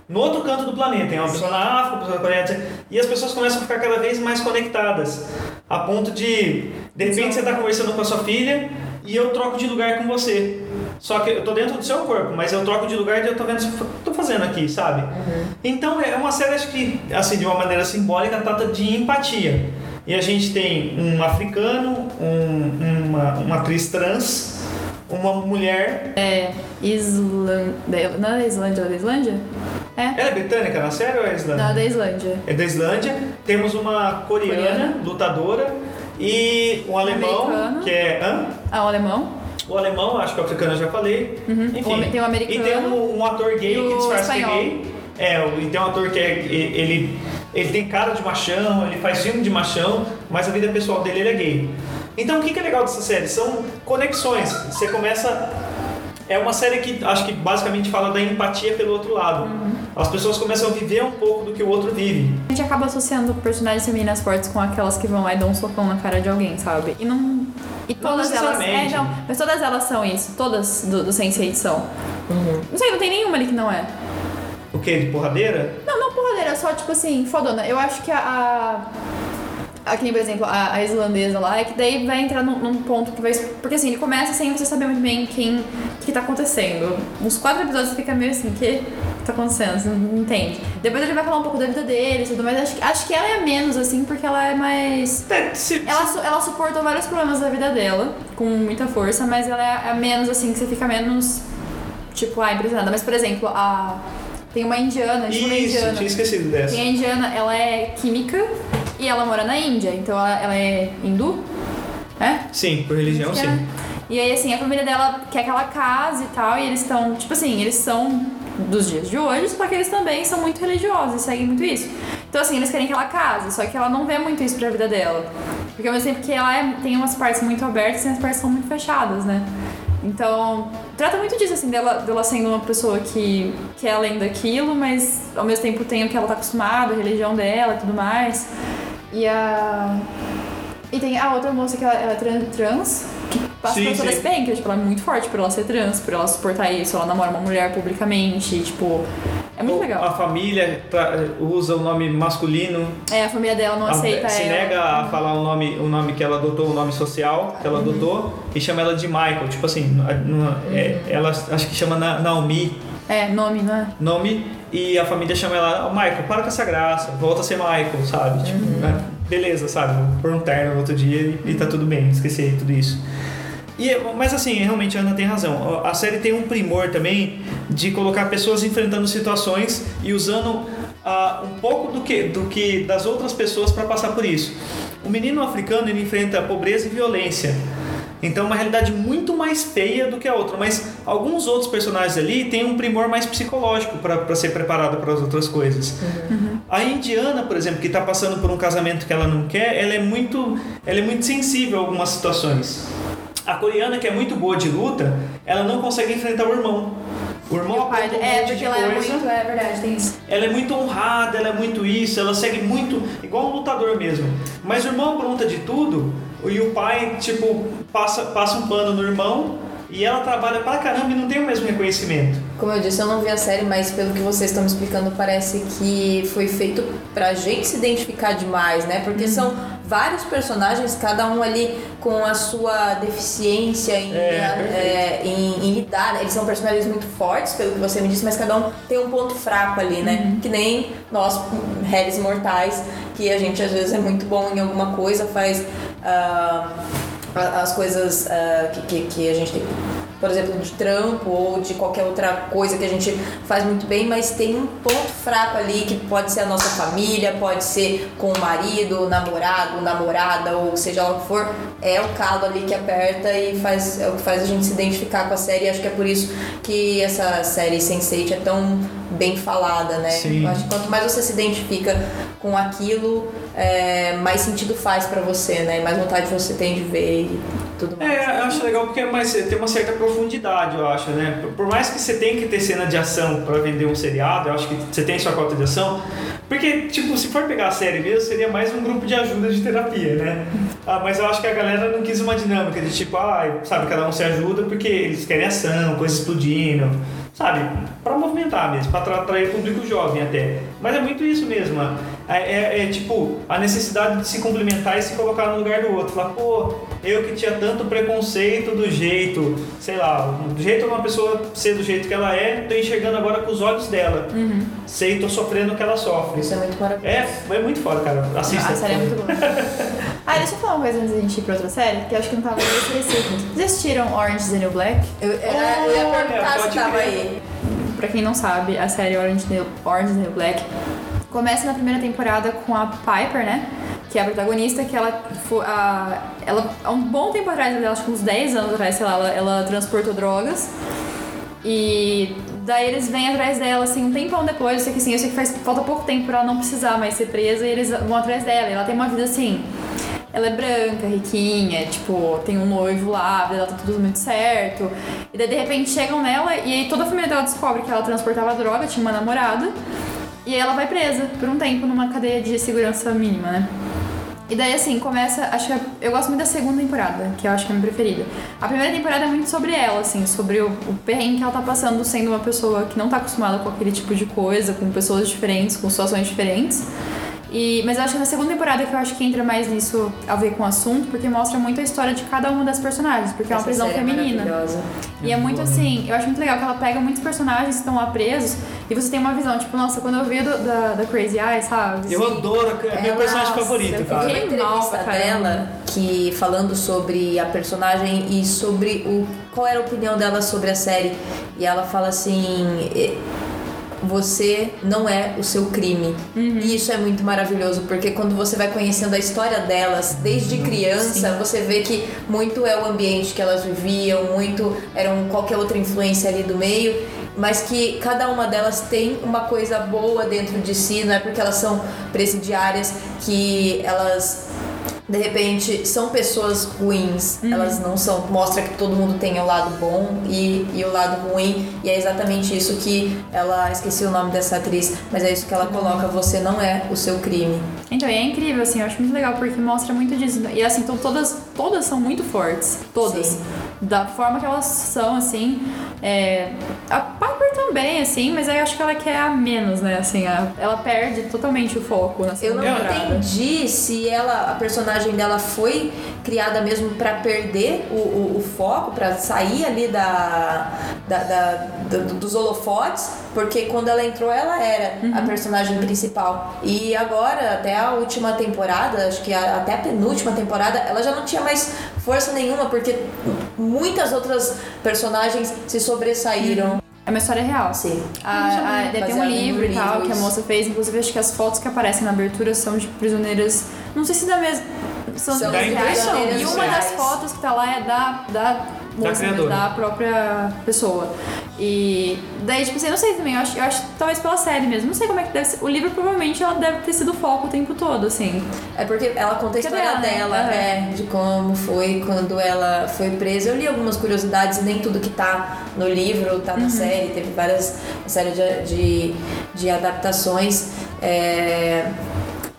No outro canto do planeta, tem uma pessoa na África, uma pessoa na Coreia, e as pessoas começam a ficar cada vez mais conectadas, a ponto de, de repente, você está conversando com a sua filha e eu troco de lugar com você. Só que eu tô dentro do seu corpo, mas eu troco de lugar e eu tô vendo o que eu tô fazendo aqui, sabe? Então é uma série, acho que, assim, de uma maneira simbólica, trata de empatia. E a gente tem um africano, um- uma, uma atriz trans, uma mulher. É. Islândia. Não é da Islândia, é da Islândia? É. Ela é britânica na série ou é islândia? Não, é da Islândia. É da Islândia. Temos uma coreana, Coreana. lutadora. E um alemão, Americano. que é. Hã? Ah, o alemão? O alemão, acho que o africano eu já falei. Enfim. Tem um americano E tem um, um ator gay que disfarça que é gay. É, e tem um ator que é. Ele, ele tem cara de machão, ele faz filme de machão, mas a vida pessoal dele ele é gay. Então o que que é legal dessa série? São conexões. Você começa. É uma série que acho que basicamente fala da empatia pelo outro lado. Uhum. As pessoas começam a viver um pouco do que o outro vive. A gente acaba associando personagens femininas fortes com aquelas que vão lá e dão um socão na cara de alguém, sabe? E não. E todas elas. É, não, mas todas elas são isso. Todas do, do Sense8 são. Não sei, não tem nenhuma ali que não é. O que? De porradeira? Não, não porradeira, só tipo assim, fodona. Eu acho que a. a... Aqui, por exemplo, a, a islandesa lá, é que daí vai entrar num, num ponto que vai. Porque assim, ele começa sem você saber muito bem quem o que tá acontecendo. Uns quatro episódios você fica meio assim, o que tá acontecendo? Você não entende. Depois ele vai falar um pouco da vida dele e tudo mais. Acho, que- acho que ela é menos, assim, porque ela é mais. É, Ela, ela suportou vários problemas da vida dela, com muita força, mas ela é a menos assim, que você fica menos, tipo, ah, impressionada. Mas, por exemplo, a. Tem uma indiana, tipo uma Isso, indiana. tinha esquecido dessa. Tem a indiana, ela é química e ela mora na Índia, então ela, ela é hindu? É? Sim, por religião, Que sim. é. E aí, assim, a família dela quer que ela case e tal, e eles estão, tipo assim, eles são dos dias de hoje, só que eles também são muito religiosos e seguem muito isso. Então, assim, eles querem que ela case, só que ela não vê muito isso pra vida dela. Porque ao mesmo tempo que ela é- tem umas partes muito abertas e as partes são muito fechadas, né? Então, trata muito disso, assim, dela, dela sendo uma pessoa que, que é além daquilo, mas ao mesmo tempo tem o que ela tá acostumada, a religião dela e tudo mais. E a. E tem a outra moça que ela, ela é tran- trans, que passa Sim, por toda sim. esse bem, que tipo, ela é muito forte por ela ser trans, por ela suportar isso, ela namora uma mulher publicamente, tipo. É muito Ou legal. A família tra- usa o nome masculino, É, a família dela não a- aceita se ela. nega a falar o nome, o nome que ela adotou, o nome social que ela Uhum. adotou, e chama ela de Michael. Tipo assim, numa- é, ela acho que chama Na- Naomi, É, nome, não é? nome, e a família chama ela, oh, Michael, para com essa graça, volta a ser Michael, sabe? Tipo, né? beleza, sabe? Vou pôr um terno no outro dia e, e tá tudo bem, esqueci tudo isso. E, mas assim, realmente a Ana tem razão. A série tem um primor também de colocar pessoas enfrentando situações e usando ah, um pouco do que, do que das outras pessoas para passar por isso. O menino africano ele enfrenta pobreza e violência. Então, uma realidade muito mais feia do que a outra. Mas alguns outros personagens ali têm um primor mais psicológico para ser preparado para as outras coisas. A indiana, por exemplo, que está passando por um casamento que ela não quer, ela é muito, ela é muito sensível a algumas situações. A coreana, que é muito boa de luta, ela não consegue enfrentar o irmão. O irmão pai, um é, porque ela é coisa. muito. É verdade, tem isso. Ela é muito honrada, ela é muito isso, ela segue muito, igual um lutador mesmo. Mas o irmão apronta de tudo e o pai, tipo, passa, passa um pano no irmão e ela trabalha pra caramba e não tem o mesmo reconhecimento. Como eu disse, eu não vi a série, mas pelo que vocês estão me explicando, parece que foi feito pra gente se identificar demais, né? Porque são vários personagens, cada um ali com a sua deficiência em, É, é, em, em lidar. Eles são personagens muito fortes, pelo que você me disse, mas cada um tem um ponto fraco ali, né? Que nem nós, réis mortais, que a gente às vezes é muito bom em alguma coisa, faz a- as coisas ah, que, que, que a gente tem por exemplo, de trampo ou de qualquer outra coisa que a gente faz muito bem, mas tem um ponto fraco ali que pode ser a nossa família, pode ser com o marido, o namorado, namorada, ou seja lá o que for, é o calo ali que aperta e faz, é o que faz a gente se identificar com a série. E acho que é por isso que essa série Sense8 é tão bem falada, né? Sim. Eu acho que quanto mais você se identifica com aquilo, é, mais sentido faz pra você, né? Mais vontade você tem de ver e tudo mais. É, eu acho legal porque é mais, tem uma certa profundidade, eu acho, né? Por- mais que você tenha que ter cena de ação pra vender um seriado, eu acho que você tem sua cota de ação. Porque, tipo, se for pegar a série mesmo, seria mais um grupo de ajuda de terapia, né? Ah, mas eu acho que a galera não quis uma dinâmica de tipo, ah, sabe, cada um se ajuda porque eles querem ação, coisas explodindo, sabe? Pra movimentar mesmo, pra atra- atrair público jovem até. Mas é muito isso mesmo. É, é- é, tipo a necessidade de se complementar e se colocar no lugar do outro. Falar, pô, eu que tinha tanto preconceito do jeito, sei lá, do jeito de uma pessoa ser do jeito que ela é, tô enxergando agora com os olhos dela. Sei, tô sofrendo o que ela sofre. Isso é muito maravilhoso. É, é muito foda, cara. Assista. A série é muito boa. ah, deixa eu falar uma coisa antes da gente ir pra outra série, que eu acho que não tava esquecido. Vocês assistiram Orange is the New Black? Eu, era, eu ia Olha, perguntar se tava aí. Pra quem não sabe, a série Orange, Orange is the New Black começa na primeira temporada com a Piper, né? Que é a protagonista, que ela foi. A, ela, há um bom tempo atrás, acho que uns 10 anos atrás, sei lá, ela, ela transportou drogas. E daí eles vêm atrás dela, assim, um tempão depois. Eu sei que assim, eu sei que faz, falta pouco tempo pra ela não precisar mais ser presa e eles vão atrás dela. E ela tem uma vida assim. Ela é branca, riquinha, tipo, tem um noivo lá, a vida dela tá tudo muito certo. E daí de repente chegam nela e aí toda a família dela descobre que ela transportava droga, tinha uma namorada. E aí ela vai presa por um tempo numa cadeia de segurança mínima, né? E daí, assim, começa. Acho que eu gosto muito da segunda temporada, que eu acho que é a minha preferida. A primeira temporada é muito sobre ela, assim, sobre o, o perrengue que ela tá passando sendo uma pessoa que não tá acostumada com aquele tipo de coisa, com pessoas diferentes, com situações diferentes. E, mas eu acho que na segunda temporada que eu acho que entra mais nisso a ver com o assunto, porque mostra muito a história de cada uma das personagens, porque é uma Essa prisão série é feminina. maravilhosa. E é muito assim, eu acho muito legal que ela pega muitos personagens que estão lá presos e você tem uma visão, tipo, nossa, quando eu vi do- da, da Crazy Eyes, sabe? Eu assim, adoro, é meu Ela- personagem nossa, favorito, eu cara. fiquei- Uma mal entrevista dela que falando sobre a personagem e sobre o qual era a opinião dela sobre a série e ela fala assim "E- você não é o seu crime. E isso é muito maravilhoso porque quando você vai conhecendo a história delas desde criança você vê que muito é o ambiente que elas viviam muito eram qualquer outra influência ali do meio mas que cada uma delas tem uma coisa boa dentro de si, não é porque elas são presidiárias que elas de repente são pessoas ruins, elas não são. Mostra que todo mundo tem o lado bom e, e o lado ruim, e é exatamente isso que ela. Esqueci o nome dessa atriz, mas é isso que ela coloca: você não é o seu crime. Então, e é incrível, assim, eu acho muito legal porque mostra muito disso. E assim, então todas, todas são muito fortes. Todas. Sim. Da forma que elas são, assim. É... A também, assim, mas aí eu acho que ela quer a menos, né? Assim, a- ela perde totalmente o foco na Eu não temporada. entendi se ela, a personagem dela foi criada mesmo pra perder o, o, o foco, pra sair ali da, da, da- do- dos holofotes, porque quando ela entrou ela era Uhum. a personagem principal. E agora, até a última temporada, acho que a- até a penúltima temporada, ela já não tinha mais força nenhuma, porque muitas outras personagens se sobressaíram. É uma história real. Sim. A, a, tem um livro e tal que a moça fez. Inclusive, acho que as fotos que aparecem na abertura são de prisioneiras. Não sei se da mesma. São, São das da reais. Inquisição. E uma das fotos que tá lá é da. da moça, mesmo, criadora. da própria pessoa. E daí, tipo assim, eu não sei também, eu acho, eu acho que talvez pela série mesmo. Não sei como é que deve ser. O livro provavelmente ela deve ter sido o foco o tempo todo, assim. É porque ela conta a história dela, né? é, de como foi quando ela foi presa. Eu li algumas curiosidades, nem tudo que tá no livro tá Uhum. na série, teve várias uma série de, de, de adaptações. é,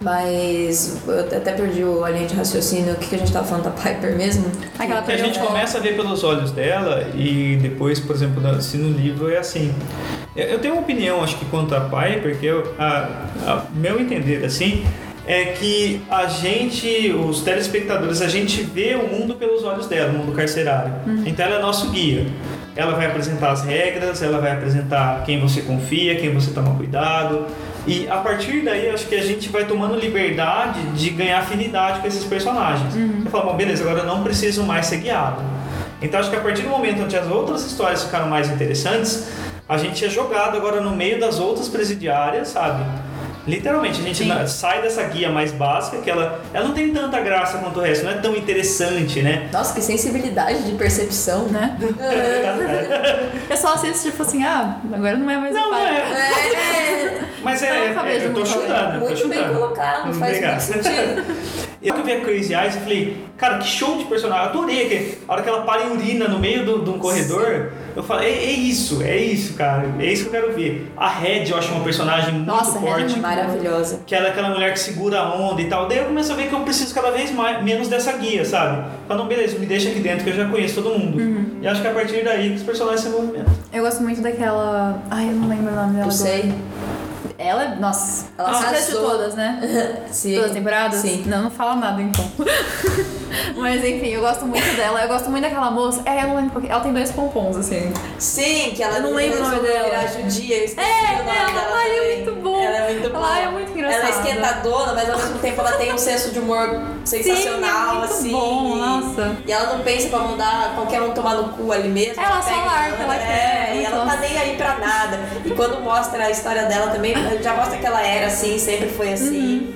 mas eu até perdi o linha de raciocínio. O que, que a gente tava falando da Piper mesmo? Aquela Que a gente começa a ver pelos olhos dela e depois, por exemplo, se no livro é assim. Eu tenho uma opinião, acho que quanto a Piper, que eu, a, a- meu entender assim, é que a gente, os telespectadores, a gente vê o mundo pelos olhos dela, o mundo carcerário. Então ela é nosso guia. Ela vai apresentar as regras, ela vai apresentar quem você confia, quem você toma cuidado. E a partir daí, acho que a gente vai tomando liberdade de ganhar afinidade com esses personagens. Você fala, bom, beleza, agora eu não preciso mais ser guiado. Então acho que a partir do momento onde as outras histórias ficaram mais interessantes, a gente é jogado agora no meio das outras presidiárias, sabe? Literalmente, a gente na- sai dessa guia mais básica, que ela, ela não tem tanta graça quanto o resto, não é tão interessante, né? Nossa, que sensibilidade de percepção, Né? Eu só assisto, tipo assim, ah, agora não é mais Não, o não pai. é. É, Mas é, Eu é, eu tô muito chutando, eu tô muito bem chutando. colocado, faz Obrigado. muito sentido. Eu que vi a Crazy Eyes e falei, cara, que show de personagem. Eu adorei que a hora que ela para e urina no meio de um corredor, eu falei, é, é isso, é isso, cara. É isso que eu quero ver. A Red eu acho uma personagem muito Nossa, é forte. muito Maravilhosa. Que ela é aquela mulher que segura a onda e tal. Daí eu começo a ver que eu preciso cada vez mais, menos dessa guia, sabe? Fala, não, beleza, me deixa aqui dentro que eu já conheço todo mundo. Uhum. E acho que é a partir daí os personagens se movimentam. Eu gosto muito daquela. Ai, eu não lembro o nome dela. Eu sei. Ela é. Nossa. Ela assistiu todas, né? Sim. Todas as temporadas? Sim. Não, não fala nada então. Mas enfim, eu gosto muito dela. Eu gosto muito daquela moça. É, eu não lembro porque. Ela tem dois pompons, assim. Sim, que ela Eu não lembro o nome dela. virar judia. Eu esqueci É, o nome ela, dela ai, é muito bom. Ela é muito boa. Ela é muito engraçada. Ela é esquentadona, mas ao mesmo tempo ela tem um senso de humor sensacional, Sim, é muito assim. bom, nossa. E ela não pensa pra mandar qualquer um tomar no cu ali mesmo. Ela só larga, ela manda. quer, É, e ela não tá nem aí pra nada. E quando mostra a história dela também, já mostra que ela era assim, sempre foi assim.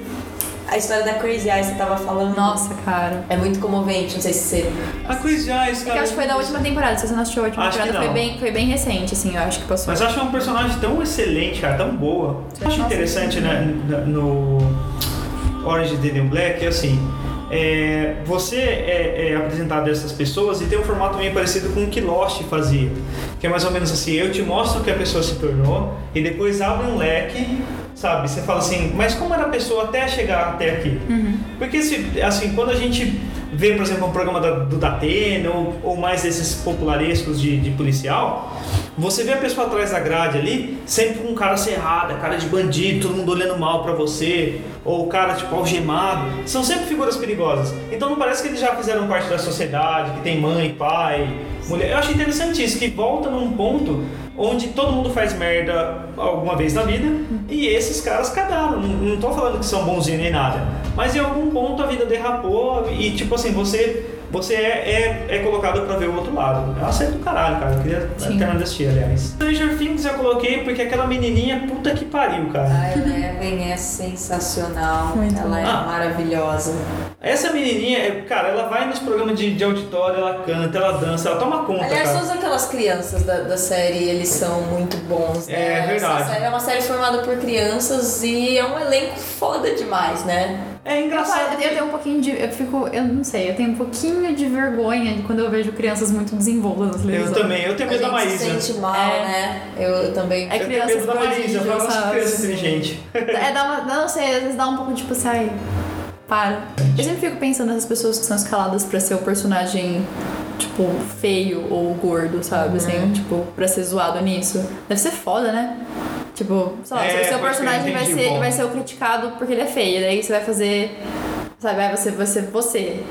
A história da Crazy Eyes que você tava falando. Nossa, cara. É muito comovente, não sei se você. A Crazy Eyes, É que cara. eu acho que foi da última temporada. Se você não assistiu a última Acho temporada, foi bem, foi bem recente, assim, eu acho que passou. Mas eu acho uma personagem tão excelente, cara, tão boa. Eu acho Nossa, interessante né, no Orange is the New Black, é assim, é, você é, é apresentado a essas pessoas e tem um formato meio parecido com o que Lost fazia. Que é mais ou menos assim, eu te mostro o que a pessoa se tornou e depois abre um leque, sabe? Você fala assim, mas como era a pessoa até chegar até aqui? Porque se, assim, quando a gente vê, por exemplo, um programa da, do Datena ou, ou mais desses popularescos de, de policial, você vê a pessoa atrás da grade ali, sempre com cara cerrada, cara de bandido, todo mundo olhando mal pra você, ou cara tipo algemado. São sempre figuras perigosas. Então não parece que eles já fizeram parte da sociedade, que tem mãe, pai, mulher. Eu acho interessante isso, que volta num ponto onde todo mundo faz merda alguma vez na vida e esses caras cagaram. Não, não tô falando que são bonzinhos nem nada, mas em algum ponto a vida derrapou e tipo assim, você você é, é, é colocado pra ver o outro lado. É uma série do caralho, cara. Eu queria Sim. terminar de assistir, aliás. Stranger Things eu coloquei porque aquela menininha, puta que pariu, cara. A Eleven é sensacional. Muito ela é bom. Ah. maravilhosa. Essa menininha, é- cara, ela vai nos programas de, de auditório, ela canta, ela dança, ela toma conta, Aliás, cara. todas aquelas crianças da, da série, eles são muito bons, né? É verdade. Essa série é uma série formada por crianças e é um elenco foda demais, né? É Eu, engraçado. eu tenho um pouquinho de. Eu fico. Eu não sei, eu tenho um pouquinho de vergonha de quando eu vejo crianças muito desenvoltas na Eu televisão. também, eu tenho medo da gente se Maísa. sente mal, É. né? Eu, eu também. É eu tenho medo da Maísa, eu falo, criança inteligente. É, dá uma, não sei, às vezes dá um pouco tipo assim, ai. Para. Eu sempre fico pensando nessas pessoas que são escaladas pra ser o personagem, tipo, feio ou gordo, sabe? Uhum. Assim, tipo, pra ser zoado nisso. Deve ser foda, né? Tipo, lá, É, o seu personagem vai ser, bom. vai ser o criticado porque ele é feio. Daí você vai fazer. Sabe, vai você, você, você.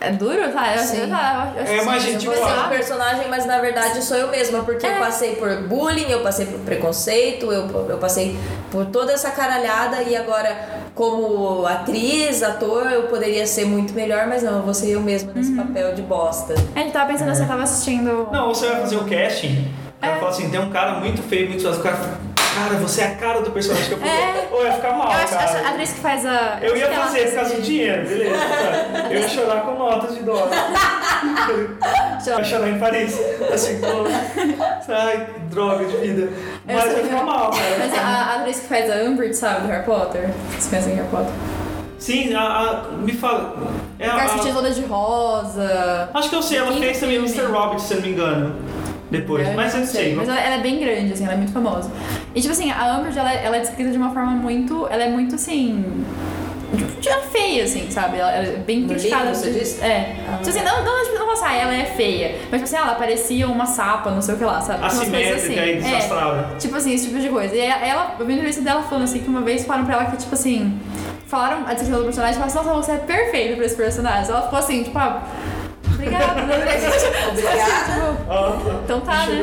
É duro, sabe? Eu, Sim. eu, eu, eu, É, imagina, tipo, Você é um sabe? personagem, mas na verdade sou eu mesma, porque É. eu passei por bullying, eu passei por preconceito, eu, eu passei por toda essa caralhada e agora, como atriz, ator, eu poderia ser muito melhor, mas não, eu vou ser eu mesma nesse papel de bosta. A gente tava pensando assim, eu tava assistindo. Não, você vai fazer o casting, É. fala assim, tem um cara muito feio, muito zoado, o cara cara, você é a cara do personagem que eu vou É. Ou ia ficar mal, Eu acho, acho a cara. atriz que faz a. Eu ia fazer por causa do dinheiro, beleza. Eu ia chorar com notas de dólar. Ia chorar em Paris. Assim, pô, ai, droga de vida. Mas Eu vai sei. ficar mal, Mas cara. a, a atriz que faz a Umbridge, sabe, do Harry Potter? Vocês conhecem Harry Potter? Sim, a, a- me fala. É a, a- de rosa. acho que eu sei, ela fez também. Mr. Robert, se eu não me engano. Depois, Eu mas eu sei. Mas ela, ela é bem grande, assim, ela é muito famosa. E tipo assim, a Umbridge, ela, ela é descrita de uma forma muito. Ela é muito assim. Já feia, assim, sabe? Ela, é bem No criticada. livro, você disse? É. Ah. Tipo assim, não, não, tipo, não vou falar, ela é feia. Mas tipo assim, ela parecia uma sapa, não sei o que lá, sabe? Assimétrica e É. desastrada. Tipo assim, esse tipo de coisa. E ela, eu vi a entrevista dela falando assim, que uma vez falaram pra ela que, tipo assim, falaram a descrição do personagem e falaram assim, nossa, você é perfeita pra esse personagem. Ela ficou assim, tipo, ah, obrigada, né? Obrigada. Ó, Então tá, né?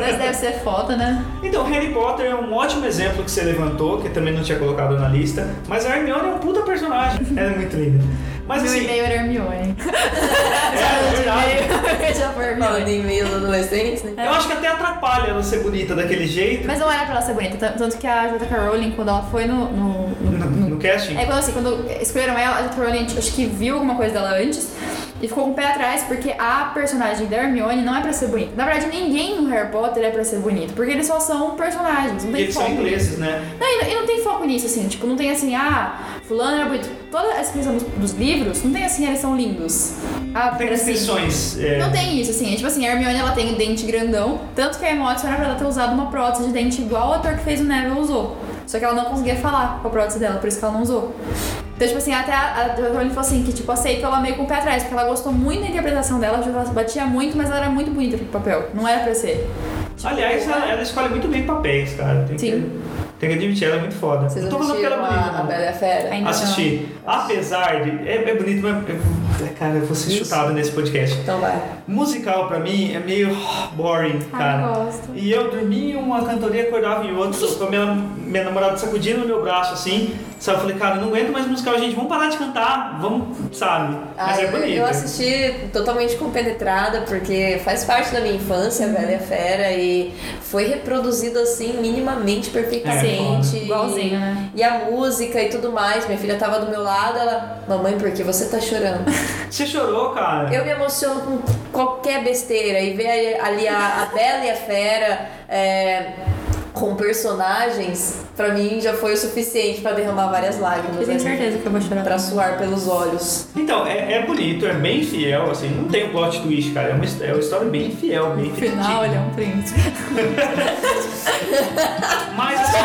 Mas deve ser foda, né? Então, Harry Potter é um ótimo exemplo que você levantou, que também não tinha colocado na lista. Mas a Hermione é um puta personagem. Ela é muito linda. Mas Meu assim, e-mail era Hermione. é verdade. Já foi Hermione. adolescentes, né? Eu acho que até atrapalha ela ser bonita daquele jeito. Mas não era pra ela ser bonita. Tan- Tanto que a J.K. Rowling, quando ela foi no. no, no- No, casting? É quando assim, quando escolheram ela, a. Rowling acho que viu alguma coisa dela antes e ficou com o pé atrás porque a personagem da Hermione não é pra ser bonita. Na verdade, ninguém no Harry Potter é pra ser bonito, porque eles só são personagens, não tem eles são foco ingleses, né? Não, e não, e não tem foco nisso, assim, tipo, não tem assim, ah, fulano era bonito. Toda a descrição dos, dos livros, não tem assim, eles são lindos. Ah, Tem assim, descrições. é, Não tem isso, assim. É, tipo assim, a Hermione ela tem o dente grandão, tanto que a Emma Watson era pra ela ter usado uma prótese de dente igual o ator que fez o Neville usou. Só que ela não conseguia falar com a prótese dela, por isso que ela não usou. Então, tipo assim, até a. Rowling falou assim, que tipo, aceitou ela meio com o pé atrás, porque ela gostou muito da interpretação dela, ela batia muito, mas ela era muito bonita pro papel. Não era pra ser. Tipo, Aliás, ela, ela escolhe muito bem papéis, cara. Tem Sim. que, tem que admitir, ela é muito foda. Vocês não tô falando que ela é bonita, a. Bela e a Fera? Ainda Assisti. Apesar de. É, é bonito, mas. é- cara, eu vou ser Isso. chutado nesse podcast. Então vai. Musical pra mim é meio boring, Ai, cara. eu gosto. E eu dormia em uma cantoria, acordava em outra, com minha, minha namorada sacudindo no meu braço assim. Sabe, eu falei, cara, eu não aguento mais musical, gente, vamos parar de cantar, vamos, sabe? Mas Ah, é eu- bonito. Eu assisti totalmente compenetrada, porque faz parte da minha infância, a Bela e a Fera, e foi reproduzido assim, minimamente, perfeitamente. É, Igualzinho, né? E a música e tudo mais. Minha filha tava do meu lado, ela, mamãe, por que você tá chorando? Você chorou, cara? Eu me emociono com qualquer besteira e ver ali a, a Bela e a Fera é, com personagens, pra mim já foi o suficiente pra derramar várias lágrimas. Eu tenho ali, certeza que eu vou chorar. Pra suar pelos olhos. Então, é, é bonito, é bem fiel, assim, não tem um plot twist, cara. É uma, é uma história bem fiel, bem No final, ele é um príncipe. Mas assim.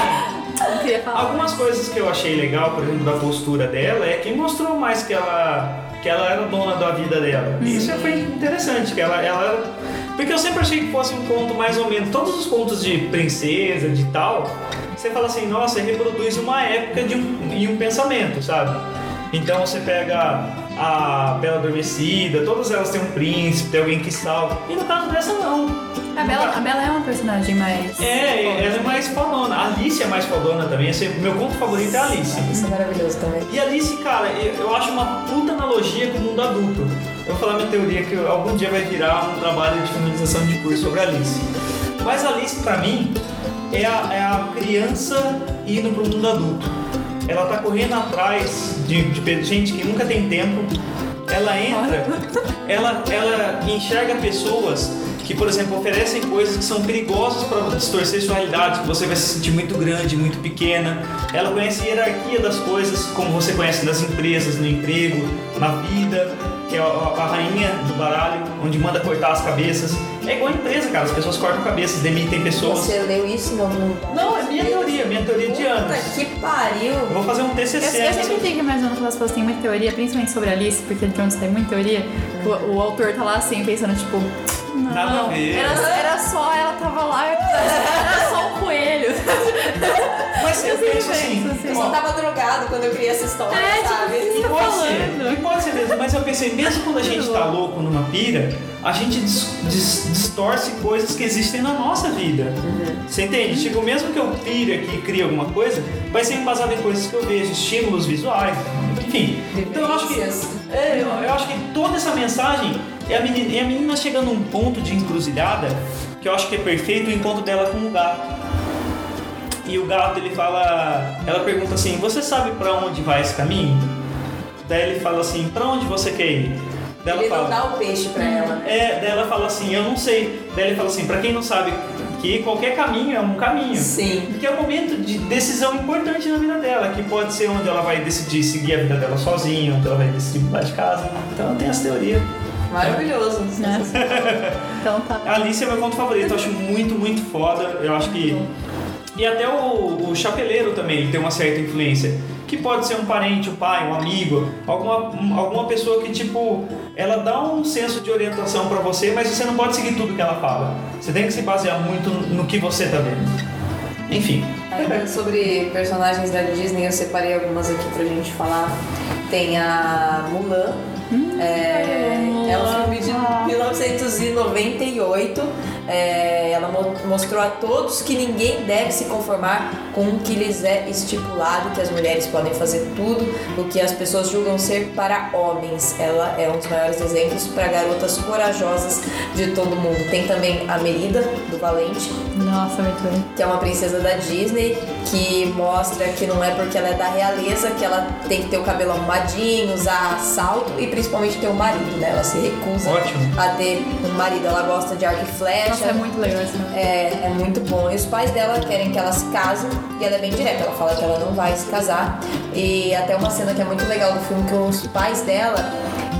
Algumas coisas que eu achei legal, por exemplo, da postura dela, é que mostrou mais que ela, que ela era dona da vida dela. E Isso foi interessante, que ela, ela. Porque eu sempre achei que fosse um conto mais ou menos. Todos os contos de princesa, de tal, você fala assim, nossa, reproduz uma época de um, e um pensamento, sabe? Então você pega a Bela Adormecida, todas elas têm um príncipe, tem alguém que salva. E no caso dessa não. A Bela, a Bela é uma personagem mais. É, ela é mais falona. A Alice é mais falona também. Esse, meu conto favorito é a Alice. Isso é maravilhoso também. E Alice, cara, eu, eu acho uma puta analogia com o mundo adulto. Eu vou falar minha teoria que algum dia vai virar um trabalho de finalização de curso sobre Alice. Mas Alice, pra mim, é a, é a criança indo pro mundo adulto. Ela tá correndo atrás de, de gente que nunca tem tempo. Ela entra, ela, ela enxerga pessoas que, por exemplo, oferecem coisas que são perigosas para distorcer sua realidade, que você vai se sentir muito grande, muito pequena. Ela conhece a hierarquia das coisas, como você conhece nas empresas, no emprego, na vida. Que é a, rainha do baralho, onde manda cortar as cabeças. É igual a empresa, cara. As pessoas cortam cabeças, demitem pessoas. Você leu isso em algum lugar? Não, é minha teoria, minha teoria de Puta anos. que pariu! Eu vou fazer um Eu, TCC. eu sempre sobre- fico imaginando quando as pessoas têm muita teoria, principalmente sobre a Alice, porque de onde sai muita teoria, o, o autor tá lá assim, pensando, tipo, não, Nada a ver. Era, era só, ela tava lá, Mas eu penso assim, assim. Eu só tava drogado quando eu criei essa história, É, tipo, sabe? você tá Pode ser, falando. pode ser mesmo, mas eu pensei, mesmo quando a gente tá louco numa pira, a gente dis- dis- distorce coisas que existem na nossa vida. Você entende? Tipo, mesmo que eu pire aqui e crie alguma coisa, vai ser embasado em coisas que eu vejo, estímulos visuais, enfim. Então eu acho que. É, eu, eu acho que toda essa mensagem é a, menina, é a menina chegando num ponto de encruzilhada que eu acho que é perfeito o encontro dela com o gato. E o gato ele fala, ela pergunta assim: "Você sabe pra onde vai esse caminho?" Daí ele fala assim: "Pra onde você quer ir?" Daí ela Ele não fala: dá o peixe pra ela, né? é, daí ela fala assim, eu não sei. Daí ele fala assim, pra quem não sabe que qualquer caminho é um caminho. Sim. Porque é um momento de decisão importante na vida dela, que pode ser onde ela vai decidir seguir a vida dela sozinha, onde ela vai decidir mudar de casa. Então ela tem essa teoria. Maravilhoso. Então tá. A Alice é meu conto favorito, eu acho muito, muito foda. Eu acho que. E até o, o chapeleiro também ele tem uma certa influência. Que pode ser um parente, um pai, um amigo, alguma, um- alguma pessoa que, tipo, ela dá um senso de orientação pra você, mas você não pode seguir tudo que ela fala. Você tem que se basear muito no que você tá vendo. Enfim. Ainda sobre personagens da Disney, eu separei algumas aqui pra gente falar. Tem a Mulan. é, é um filme de 1998. É, ela mo- mostrou a todos que ninguém deve se conformar com o que lhes é estipulado, que as mulheres podem fazer tudo o que as pessoas julgam ser para homens. Ela é um dos maiores exemplos para garotas corajosas de todo mundo. Tem também a Merida, do Valente, Nossa, muito bem. que é uma princesa da Disney, que mostra que não é porque ela é da realeza que ela tem que ter o cabelo arrumadinho, usar salto e principalmente ter um marido, né? Ela se recusa Ótimo. a ter um marido, ela gosta de arco e flecha. Nossa, é muito legal filme. É, é muito bom. E os pais dela querem que ela se case e ela é bem direta. Ela fala que ela não vai se casar. E até uma cena que é muito legal do filme que os pais dela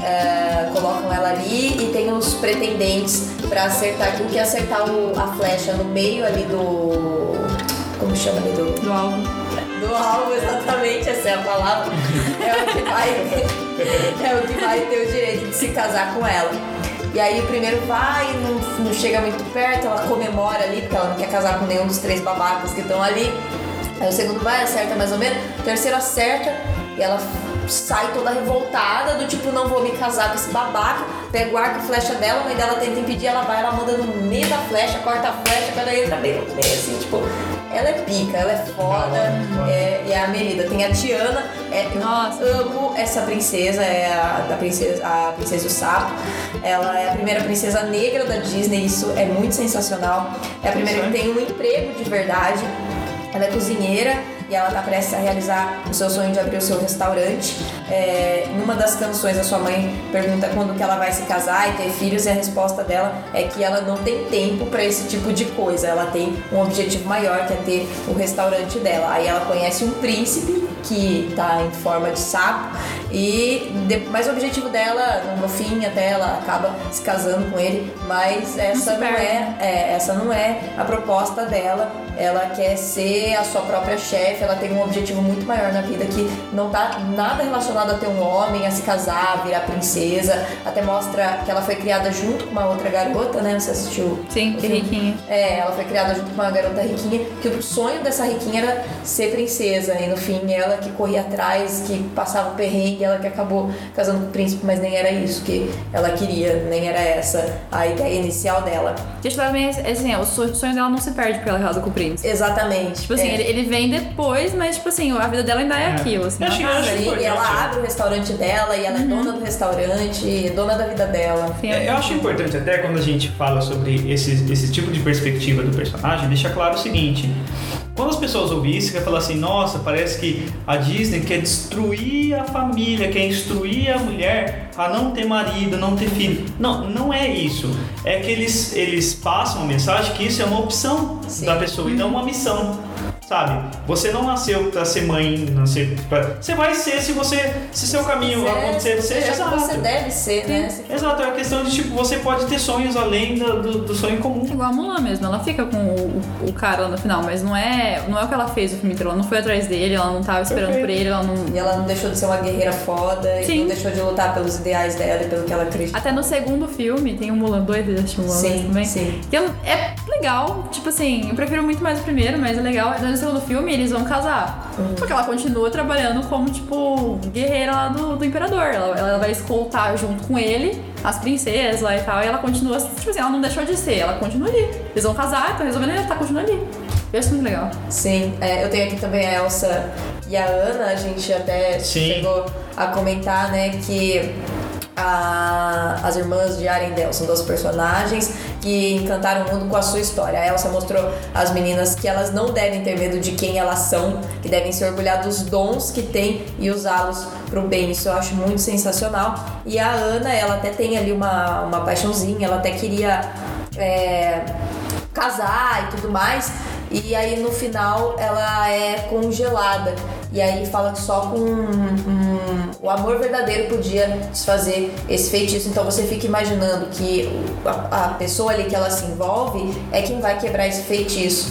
é, colocam ela ali e tem os pretendentes pra acertar. Quem que acertar o- a flecha no meio ali do. Como chama ali do. Do álbum. Do alvo, exatamente, essa é a palavra. É o que vai, é o que vai ter o direito de se casar com ela. E aí o primeiro vai, não, não chega muito perto, ela comemora ali, porque ela não quer casar com nenhum dos três babacas que estão ali. Aí o segundo vai, acerta mais ou menos, o terceiro acerta e ela sai toda revoltada, do tipo, não vou me casar com esse babaca, pega o arco e flecha dela, a mãe dela tenta impedir, ela vai, ela manda no meio da flecha, corta a flecha, quando entra bem no meio, assim, tipo, ela é pica, ela é foda, é, e é a Merida. Tem a Tiana, é, eu Nossa. amo essa princesa, é a, da princesa, a princesa do sapo. Ela é a primeira princesa negra da Disney, isso é muito sensacional. É a primeira que tem um emprego de verdade. Ela é cozinheira e ela está prestes a realizar o seu sonho de abrir o seu restaurante. É, em uma das canções, a sua mãe pergunta quando que ela vai se casar e ter filhos, e a resposta dela é que ela não tem tempo para esse tipo de coisa. Ela tem um objetivo maior, que é ter o restaurante dela. Aí ela conhece um príncipe que está em forma de sapo e mas o objetivo dela no, fim até ela acaba se casando com ele mas essa não é é, essa não é a proposta dela. Ela quer ser a sua própria chefe, ela tem um objetivo muito maior na vida que não tá nada relacionado a ter um homem, a se casar, virar princesa. Até mostra que ela foi criada junto com uma outra garota, né? Você assistiu? Sim, que riquinha. É, ela foi criada junto com uma garota riquinha, que o sonho dessa riquinha era ser princesa. E no fim, ela que corria atrás, que passava o perrengue, ela que acabou casando com o príncipe, mas nem era isso que ela queria, nem era essa a ideia inicial dela. Deixa eu ver, assim, o sonho dela não se perde porque ela é casada com o príncipe. Exatamente. Tipo assim, é. ele, ele vem depois, mas tipo assim, a vida dela ainda é, É. aquilo, assim. Eu acho que- ela eu casa acho. E importante. ela abre o restaurante dela e ela é dona do restaurante, dona da vida dela. É, Eu acho importante até quando a gente fala sobre esse, esse tipo de perspectiva do personagem, deixar claro o seguinte. Quando as pessoas ouvem isso, quer falar assim, nossa, parece que a Disney quer destruir a família, quer instruir a mulher a não ter marido, não ter filho. Não, não é isso. É que eles, eles passam a mensagem que isso é uma opção Sim. da pessoa e não uma missão. Sabe? Você não nasceu pra ser mãe, nascer pra... Você vai ser se você. Se seu caminho acontecer, você seja exato. que você deve ser, né? Se- Exato, é a questão de tipo, você pode ter sonhos além do, do, do sonho comum. Igual a Mulan mesmo, ela fica com o, o- o cara lá no final, mas não é, não é o que ela fez o filme inteiro. Ela não foi atrás dele, ela não tava esperando Perfeito. por ele, ela não. E ela não deixou de ser uma guerreira foda e Sim. não deixou de lutar pelos ideais dela e pelo que ela acredita. Até no segundo filme tem o Mulan 2, vocês assistiram Mulan 2 Sim, também? sim. Que eu- é legal, tipo assim, eu prefiro muito mais o primeiro, mas é legal. No segundo filme eles vão casar. Uhum. Só que ela continua trabalhando como, tipo, guerreira lá do, do imperador. Ela, ela vai escoltar junto com ele as princesas lá e tal. E ela continua, tipo assim, ela não deixou de ser, ela continua ali. Eles vão casar, então resolvendo ela tá continuando ali. Eu acho muito legal. Sim, é, eu tenho aqui também a Elsa e a Ana, a gente até Sim. chegou a comentar, né, que a- as irmãs de Arendelle são duas personagens que encantaram o mundo com a sua história. A Elsa mostrou às meninas que elas não devem ter medo de quem elas são, que devem se orgulhar dos dons que têm e usá-los pro bem. Isso eu acho muito sensacional. E a Ana, ela até tem ali uma, uma paixãozinha, ela até queria. é, casar e tudo mais. E aí no final ela é congelada. E aí fala que só com hum, o amor verdadeiro podia desfazer esse feitiço. Então você fica imaginando que a, a pessoa ali que ela se envolve é quem vai quebrar esse feitiço.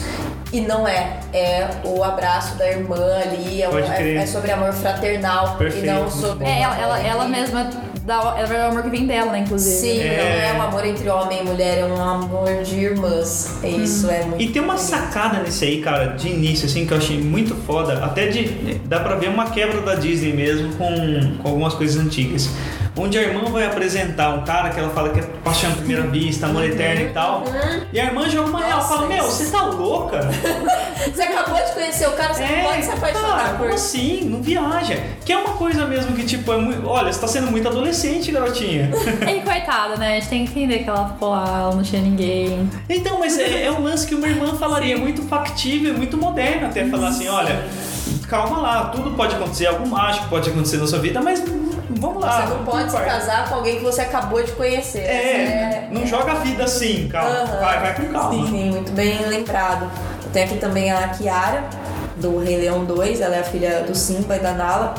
E não é. É o abraço da irmã ali, é, é- é sobre amor fraternal Perfeito, e não sobre. É, ela, ela, ela mesma ela é o amor que vem dela, né, inclusive. Sim, É. não é um amor entre homem e mulher, é um amor de irmãs. É Isso é muito E tem uma sacada nesse aí, cara, de início, assim, que eu achei muito foda. Até de. Dá pra ver uma quebra da Disney mesmo com, com algumas coisas antigas. Onde a irmã vai apresentar um cara que ela fala que é paixão à primeira vista, amor eterno e tal. E a irmã joga uma real fala: Meu, você tá louca? Você acabou de conhecer o cara, você não pode se apaixonar É, cara, por como assim? Não viaja. Que é uma coisa mesmo que, tipo, é muito. Olha, você tá sendo muito adolescente, garotinha. E coitada, né? A gente tem que entender que ela ficou lá, ela não tinha ninguém. Então, mas é, é um lance que uma irmã falaria muito factível, muito moderno até falar assim, olha, calma lá, tudo pode acontecer, algo mágico pode acontecer na sua vida, mas vamos lá. Você não pode se casar com alguém que você acabou de conhecer. É, não joga a vida assim, calma, Aham. vai, vai com calma. Sim, muito bem lembrado. Tenho aqui também a Kiara, do Rei Leão 2. Ela é a filha do Simba e da Nala.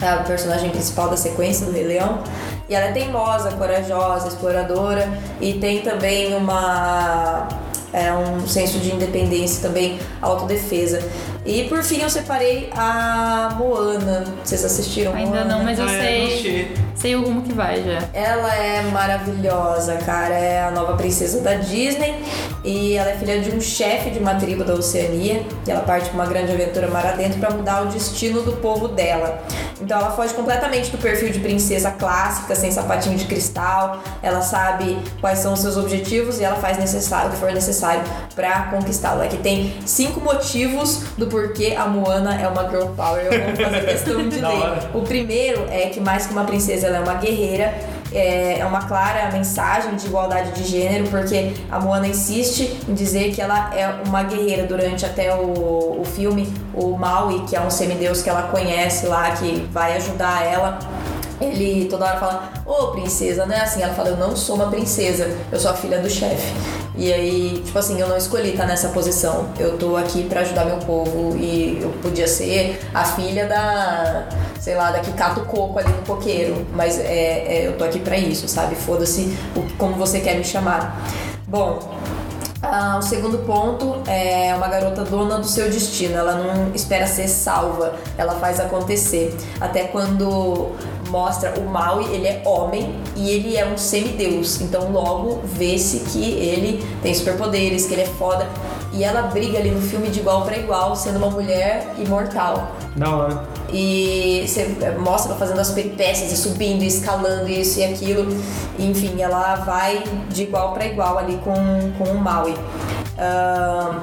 É a personagem principal da sequência do Rei Leão. E ela é teimosa, corajosa, exploradora. E tem também uma... É um senso de independência também autodefesa. E por fim eu separei a Moana. Vocês assistiram Ainda Moana? não, mas eu Ah, é, sei. não sei. O rumo que vai já. Ela é maravilhosa, cara. É a nova princesa da Disney e ela é filha de um chefe de uma tribo da Oceania. E ela parte pra uma grande aventura mar adentro para mudar o destino do povo dela. Então ela foge completamente do perfil de princesa clássica, sem sapatinho de cristal. Ela sabe quais são os seus objetivos e ela faz necessário, o que for necessário para conquistá-lo. Aqui tem cinco motivos do porquê a Moana é uma girl power. Eu vou fazer questão de ler. O primeiro é que mais que uma princesa, ela é uma guerreira. É é uma clara mensagem de igualdade de gênero, porque a Moana insiste em dizer que ela é uma guerreira durante até o, o filme. O Maui, que é um semideus que ela conhece lá, que vai ajudar ela. Ele toda hora fala, ô princesa, não é assim? Ela fala, eu não sou uma princesa, eu sou a filha do chefe. E aí, tipo assim, eu não escolhi estar nessa posição. Eu tô aqui pra ajudar meu povo e eu podia ser a filha da, sei lá, da que cata o coco ali no coqueiro. Mas é, é, eu tô aqui pra isso, sabe? Foda-se como você quer me chamar. Bom, ah, o segundo ponto é uma garota dona do seu destino. Ela não espera ser salva, ela faz acontecer. Até quando mostra o Maui, ele é homem e ele é um semideus. Então logo vê-se que ele tem superpoderes, que ele é foda. E ela briga ali no filme de igual para igual, sendo uma mulher imortal. Da hora. E você mostra ela fazendo as peripécias e subindo e escalando isso e aquilo. Enfim, ela vai de igual para igual ali com, com o Maui. Ahn,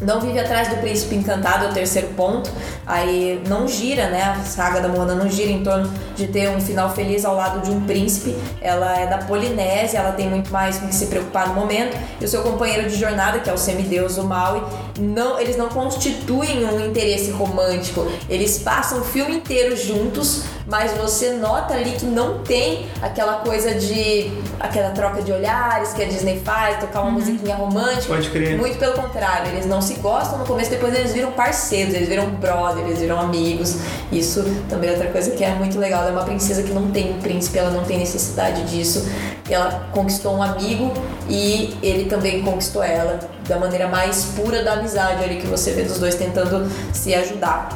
não vive atrás do príncipe encantado, é o terceiro ponto. Aí não gira, né? A saga da Moana não gira em torno de ter um final feliz ao lado de um príncipe. Ela é da Polinésia, ela tem muito mais com que se preocupar no momento. E o seu companheiro de jornada, que é o semideus, o Maui, não, eles não constituem um interesse romântico. Eles passam o filme inteiro juntos, mas você nota ali que não tem aquela coisa de. aquela troca de olhares que a Disney faz, tocar uma musiquinha romântica. Pode crer. Muito pelo contrário, eles não se gostam no começo, depois eles viram parceiros, eles viram brothers, eles viram amigos. Isso também é outra coisa que é muito legal. Ela é uma princesa que não tem um príncipe, ela não tem necessidade disso. Ela conquistou um amigo e ele também conquistou ela da maneira mais pura da amizade ali que você vê dos dois tentando se ajudar.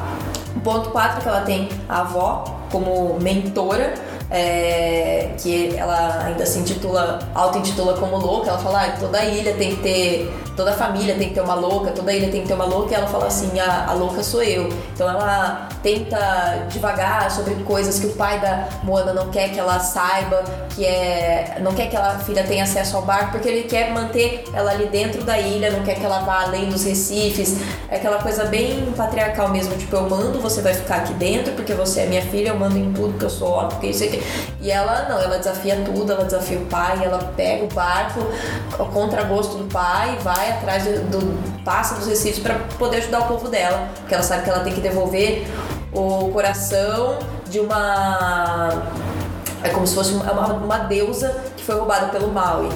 O ponto 4 que ela tem a avó como mentora, é, que ela ainda se intitula, auto-intitula como louca, ela fala, ah, toda ilha tem que ter, toda família tem que ter uma louca, toda ilha tem que ter uma louca, e ela fala assim, a, a louca sou eu. Então ela tenta devagar sobre coisas que o pai da Moana não quer que ela saiba, que é, não quer que ela filha tenha acesso ao barco, porque ele quer manter ela ali dentro da ilha, não quer que ela vá além dos recifes, é aquela coisa bem patriarcal mesmo, tipo, eu mando, você vai ficar aqui dentro, porque você é minha filha, eu mando em tudo que eu sou porque isso aqui. E ela não, ela desafia tudo, ela desafia o pai, ela pega o barco, o contragosto do pai, vai atrás do, passa dos recifes para poder ajudar o povo dela, porque ela sabe que ela tem que devolver o coração de uma é como se fosse uma, uma deusa que foi roubada pelo Maui.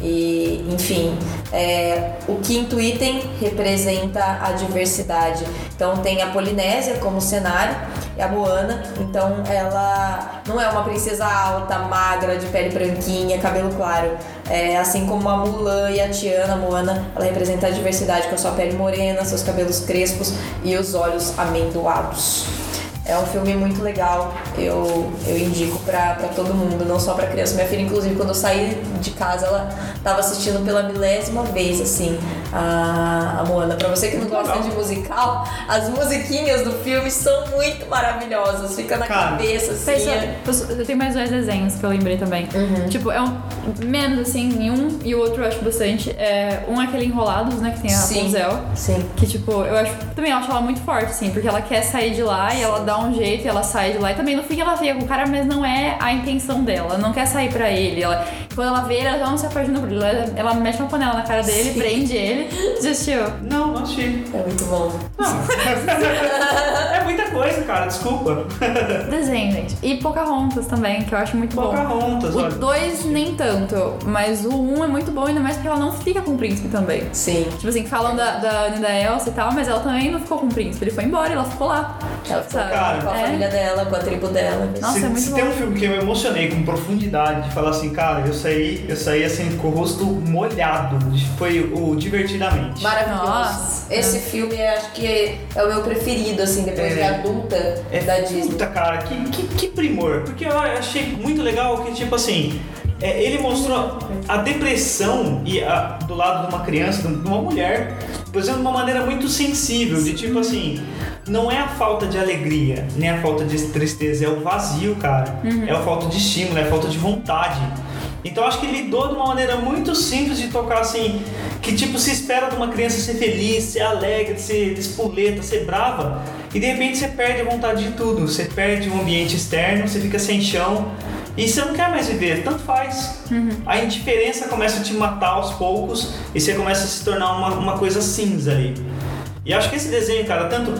E, enfim, é, o quinto item representa a diversidade. Então tem a Polinésia como cenário e a Moana. Então ela não é uma princesa alta, magra, de pele branquinha, cabelo claro. É, assim como a Mulan e a Tiana, a Moana, ela representa a diversidade com a sua pele morena, seus cabelos crespos e os olhos amendoados. É um filme muito legal, eu, eu indico pra, pra todo mundo, não só pra criança. Minha filha, inclusive, quando eu saí de casa, ela tava assistindo pela milésima vez, assim, a, a Moana. Pra você que não gosta de musical, as musiquinhas do filme são muito maravilhosas, fica na Cara, cabeça, assim. é- Pensa, eu tenho mais dois desenhos que eu lembrei também. Uhum. Tipo, é um menos assim em um e o outro eu acho bastante. É, um é aquele Enrolados, né? Que tem a Sim. Rapunzel. Sim. Que, tipo, eu acho. Também acho ela muito forte, assim, porque ela quer sair de lá e ela dá um jeito e ela sai de lá. E também no fim ela fica com o cara, mas não é a intenção dela. Ela não quer sair pra ele. Ela, quando ela vê ele, ela já não se apaixona por ele. Ela, ela mexe uma panela na cara dele, Sim. prende ele. Já assistiu? Não, não assisti. É muito bom. é muita coisa, cara, desculpa. Desenho, gente. E Pocahontas também, que eu acho muito bom. Pocahontas, O olha. 2 nem tanto, mas o 1 um é muito bom, ainda mais porque ela não fica com o príncipe também. Sim. Tipo assim, falam da, da Anne da Elsa e tal, mas ela também não ficou com o príncipe. Ele foi embora e ela ficou lá. Ela ficou Sabe? Cara, com a É. família dela, com a tribo dela. Nossa, se, é muito se bom. tem um filme que eu me emocionei com profundidade, de falar assim, cara, eu saí, eu saí assim com o rosto molhado. Foi o Divertidamente. Maravilhoso. Nossa. Esse filme eu acho que é o meu preferido, assim, depois É. de adulta É da Disney. puta, cara, que, que, que primor. Porque eu achei muito legal que, tipo assim, é, ele mostrou a depressão e a- do lado de uma criança, de uma mulher, por exemplo, de uma maneira muito sensível, de tipo assim. Não é a falta de alegria, nem a falta de tristeza, é o vazio, cara. É a falta de estímulo, é a falta de vontade. Então acho que ele lidou de uma maneira muito simples de tocar assim, que tipo se espera de uma criança ser feliz, ser alegre, ser espoleta, ser brava, e de repente você perde a vontade de tudo, você perde o ambiente externo, você fica sem chão e você não quer mais viver, tanto faz. A indiferença começa a te matar aos poucos e você começa a se tornar uma, uma coisa cinza ali. E acho que esse desenho, cara, tanto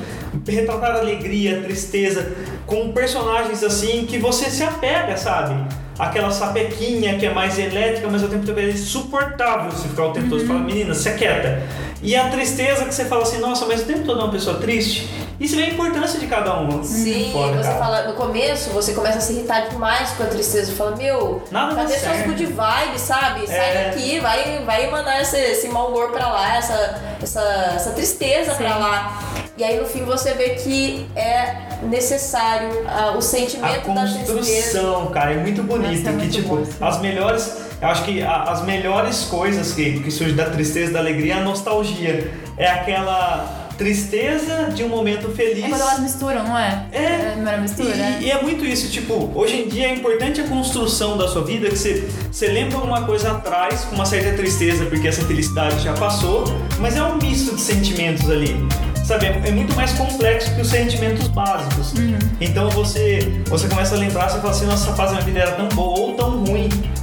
retratar alegria, tristeza, com personagens assim que você se apega, sabe? Aquela sapequinha que é mais elétrica, mas ao tempo todo é insuportável você ficar o tempo todo falando, menina, se aquieta. E a tristeza que você fala assim, nossa, mas o tempo todo é uma pessoa triste. E você vê a importância de cada um. Sim, Foda, você cara. fala, no começo você começa a se irritar demais com a tristeza. Fala, meu, Nada cadê suas certo. good vibes, sabe? Sai É. daqui, vai, vai mandar esse, esse mau humor pra lá, essa, essa, essa tristeza pra Sim. lá. E aí no fim você vê que é necessário ah, o A sentimento da tristeza. construção, cara, é muito bonito. Nossa, é que muito tipo, bom isso. as melhores. Eu acho que a- as melhores coisas que, que surgem da tristeza, da alegria, é a nostalgia. É aquela tristeza de um momento feliz. É quando elas misturam, não é? É. Não era mistura, E, e é muito isso, tipo, hoje em dia é importante a construção da sua vida, que você, você lembra alguma coisa atrás, com uma certa tristeza, porque essa felicidade já passou, mas é um misto de sentimentos ali. Sabe, é, é muito mais complexo que os sentimentos básicos. Então você, você começa a lembrar, você fala assim, nossa, essa fase da minha vida era tão boa ou tão.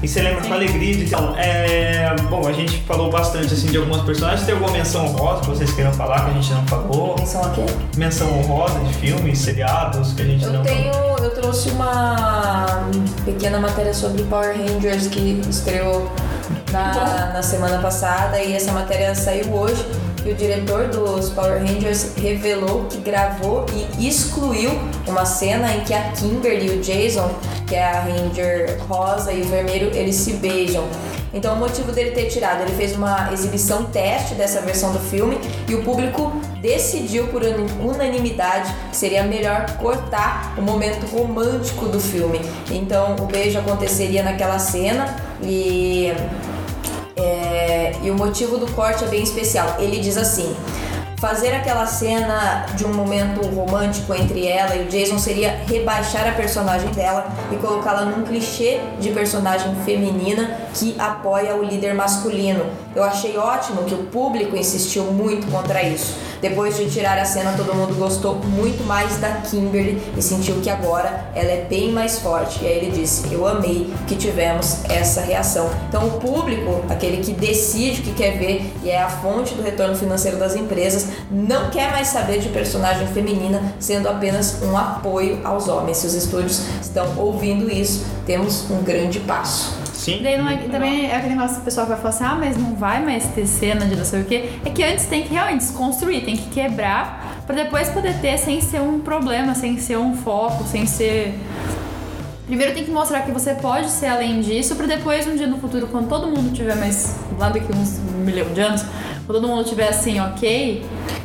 E você lembra com alegria de então, é, Bom, a gente falou bastante assim de algumas personagens. Tem alguma menção honrosa que vocês queiram falar que a gente não falou? Menção a quê? Menção honrosa de filmes, seriados que a gente Eu não tenho, falou. eu trouxe uma pequena matéria sobre Power Rangers que estreou na, na semana passada e essa matéria saiu hoje. E o diretor dos Power Rangers revelou que gravou e excluiu uma cena em que a Kimberly e o Jason, que é a Ranger rosa e o vermelho, eles se beijam. Então o motivo dele ter tirado, ele fez uma exibição teste dessa versão do filme e o público decidiu por unanimidade que seria melhor cortar o momento romântico do filme. Então o beijo aconteceria naquela cena e é, e o motivo do corte é bem especial. Ele diz assim: fazer aquela cena de um momento romântico entre ela e o Jason seria rebaixar a personagem dela e colocá-la num clichê de personagem feminina que apoia o líder masculino. Eu achei ótimo que o público insistiu muito contra isso. Depois de tirar a cena, todo mundo gostou muito mais da Kimberly e sentiu que agora ela é bem mais forte. E aí ele disse: Eu amei que tivemos essa reação. Então, o público, aquele que decide o que quer ver e é a fonte do retorno financeiro das empresas, não quer mais saber de personagem feminina sendo apenas um apoio aos homens. Se os estúdios estão ouvindo isso, temos um grande passo. Sim. Daí não é, também é aquele negócio que o pessoal vai falar assim, ah, mas não vai mais ter cena de não sei o quê. É que antes tem que realmente desconstruir, tem que quebrar pra depois poder ter sem ser um problema, sem ser um foco, sem ser. Primeiro tem que mostrar que você pode ser além disso, pra depois, um dia no futuro, quando todo mundo tiver mais. lá daqui uns milhão de anos, quando todo mundo tiver assim, ok,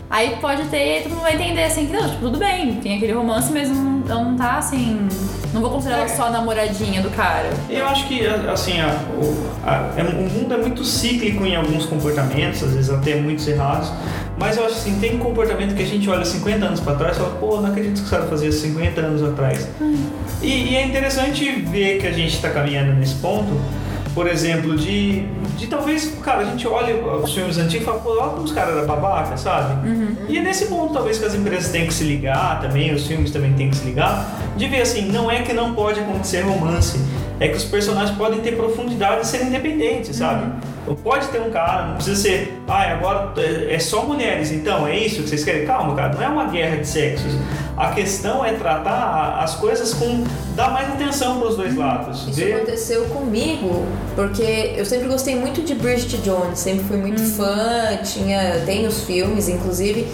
aí pode ter, e aí todo mundo vai entender assim, que não, tipo, tudo bem, tem aquele romance, mas não, não tá assim. Não vou considerar ela só a namoradinha do cara. Eu acho que, assim, a- o, a- é- o mundo é muito cíclico em alguns comportamentos, às vezes até muitos errados, mas eu acho assim, tem comportamento que a gente olha 50 anos pra trás e fala, pô, não acredito que o cara fazia 50 anos atrás. E, e é interessante ver que a gente está caminhando nesse ponto, por exemplo, de, de talvez, cara, a gente olha os filmes antigos e fala, pô, olha como os caras eram babaca, sabe? E é nesse ponto, talvez, que as empresas têm que se ligar também, os filmes também têm que se ligar, de ver assim, não é que não pode acontecer romance, é que os personagens podem ter profundidade e ser independentes, sabe? Pode ter um cara, não precisa ser, ah, agora é é só mulheres, então é isso que vocês querem? Calma, cara, não é uma guerra de sexos. A questão é tratar as coisas com. dar mais atenção para os dois lados. Isso ver- aconteceu comigo, porque eu sempre gostei muito de Bridget Jones, sempre fui muito fã, tinha, tem os filmes, inclusive.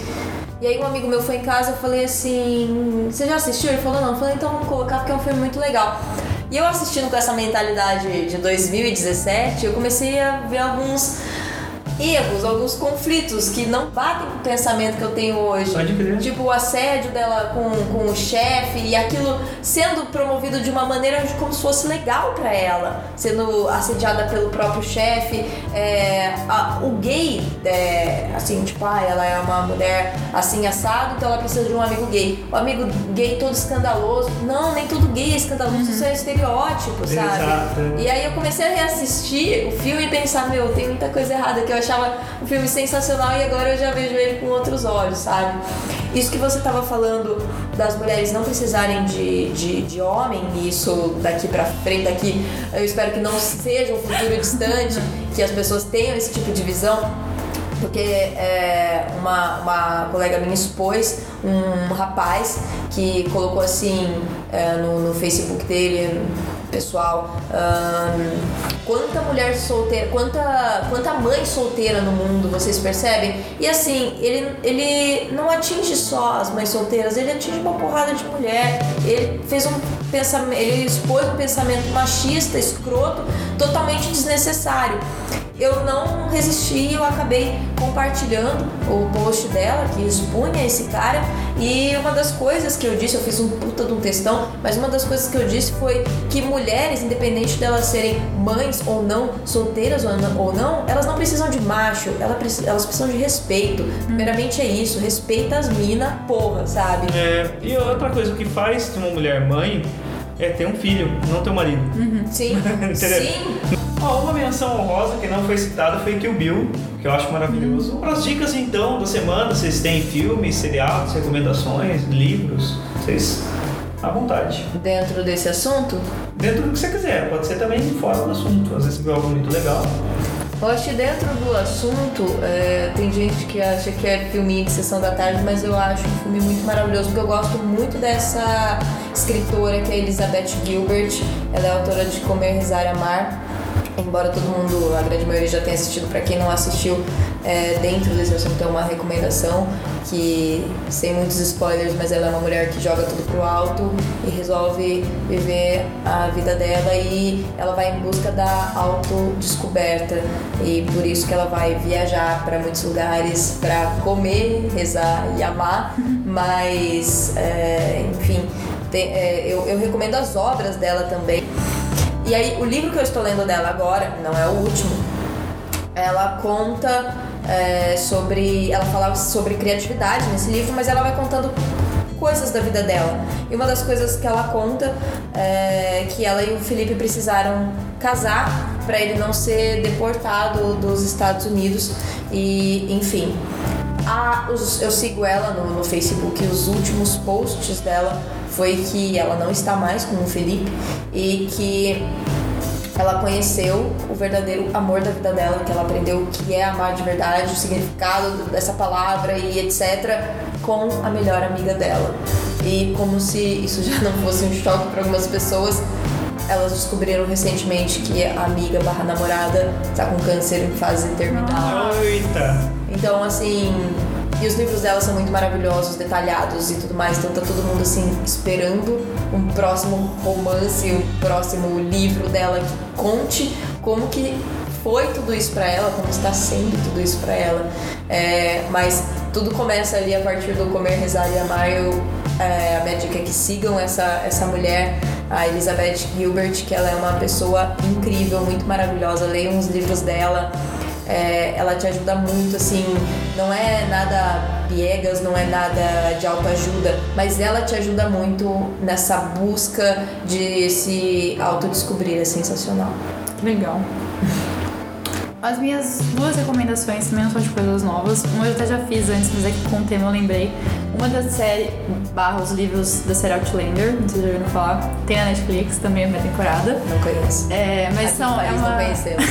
E aí um amigo meu foi em casa, eu falei assim, você já assistiu? Ele falou, não, eu falei, então vamos colocar porque é um filme muito legal. E eu assistindo com essa mentalidade de 2017, eu comecei a ver alguns erros, alguns conflitos que não batem com o pensamento que eu tenho hoje. Pode crer. Tipo, o assédio dela com, com o chefe e aquilo sendo promovido de uma maneira de como se fosse legal pra ela, sendo assediada pelo próprio chefe. É, o gay, é, assim, tipo, ah, ela é uma mulher assim assado, então ela precisa de um amigo gay. O amigo gay todo escandaloso. Não, nem todo gay é escandaloso, isso é estereótipo, sabe? Exato. E aí eu comecei a reassistir o filme e pensar, meu, tem muita coisa errada, que eu achava o filme sensacional e agora eu já vejo ele com outros olhos, sabe? Isso que você tava falando das mulheres não precisarem de, de, de homem, e isso daqui pra frente, daqui, eu espero que não seja um futuro distante, que as pessoas tenham esse tipo de visão, porque é, uma, uma colega minha expôs um rapaz que colocou assim é, no, no Facebook dele, pessoal, ahn, quanta mulher solteira, quanta, quanta mãe solteira no mundo, vocês percebem? E assim, ele, ele não atinge só as mães solteiras, ele atinge uma porrada de mulher, ele fez um pensamento, ele expôs um pensamento machista, escroto, totalmente desnecessário eu não resisti, eu acabei compartilhando o post dela que expunha esse cara e uma das coisas que eu disse, eu fiz um puta de um textão, mas uma das coisas que eu disse foi que mulheres, independente delas serem mães ou não, solteiras ou não, elas não precisam de macho, elas precisam, elas precisam de respeito. Primeiramente é isso, respeita as mina, porra, sabe? É, e outra coisa, o que faz de uma mulher mãe é ter um filho, não ter um marido. Sim, Entendeu? sim. Ó, uma menção honrosa que não foi citada foi Kill Bill, que eu acho maravilhoso. Para as dicas então da semana, vocês têm filmes, seriados, recomendações, livros? Vocês à vontade. Dentro desse assunto, Dentro do que você quiser, pode ser também fora do assunto. Às vezes você viu algo muito legal. Eu acho que dentro do assunto, é, tem gente que acha que é filminho de sessão da tarde, mas eu acho um filme muito maravilhoso, porque eu gosto muito dessa escritora que é Elizabeth Gilbert. Ela é autora de Comer, Rezar e Amar. Embora todo mundo, a grande maioria já tenha assistido, para quem não assistiu, é, dentro desse assunto é uma recomendação que, sem muitos spoilers, mas ela é uma mulher que joga tudo pro alto e resolve viver a vida dela e ela vai em busca da autodescoberta. E por isso que ela vai viajar para muitos lugares para comer, rezar e amar, mas é, enfim, tem- é, eu, eu recomendo as obras dela também. E aí, o livro que eu estou lendo dela agora, não é o último, ela conta é, sobre. Ela fala sobre criatividade nesse livro, mas ela vai contando coisas da vida dela. E uma das coisas que ela conta é que ela e o Felipe precisaram casar para ele não ser deportado dos Estados Unidos. E, enfim. A, os- eu sigo ela no, no Facebook os últimos posts dela foi que ela não está mais com o Felipe e que ela conheceu o verdadeiro amor da vida dela, que ela aprendeu o que é amar de verdade, o significado dessa palavra e etc, com a melhor amiga dela. E como se isso já não fosse um choque para algumas pessoas, elas descobriram recentemente que a amiga barra namorada está com câncer em fase terminal. Eita! Então, assim, e os livros dela são muito maravilhosos, detalhados e tudo mais. Então tá todo mundo assim esperando um próximo romance, um próximo livro dela que conte como que foi tudo isso pra ela, como está sendo tudo isso pra ela. É, mas tudo começa ali a partir do comer, rezar e amar. Eu, é, a minha dica é que sigam essa, essa mulher, a Elizabeth Gilbert, que ela é uma pessoa incrível, muito maravilhosa. Leiam os livros dela. É, ela te ajuda muito, assim, não é nada piegas, não é nada de autoajuda, mas ela te ajuda muito nessa busca de se autodescobrir, é sensacional. Legal. As minhas duas recomendações também não são de coisas novas. Uma eu até já fiz antes, mas é que com o tema eu lembrei. Uma da série, barra os livros da série Outlander, não sei se já ouviram falar. Tem na Netflix também a minha temporada. Não conheço. É, mas Aqui são. É não uma, conhecemos.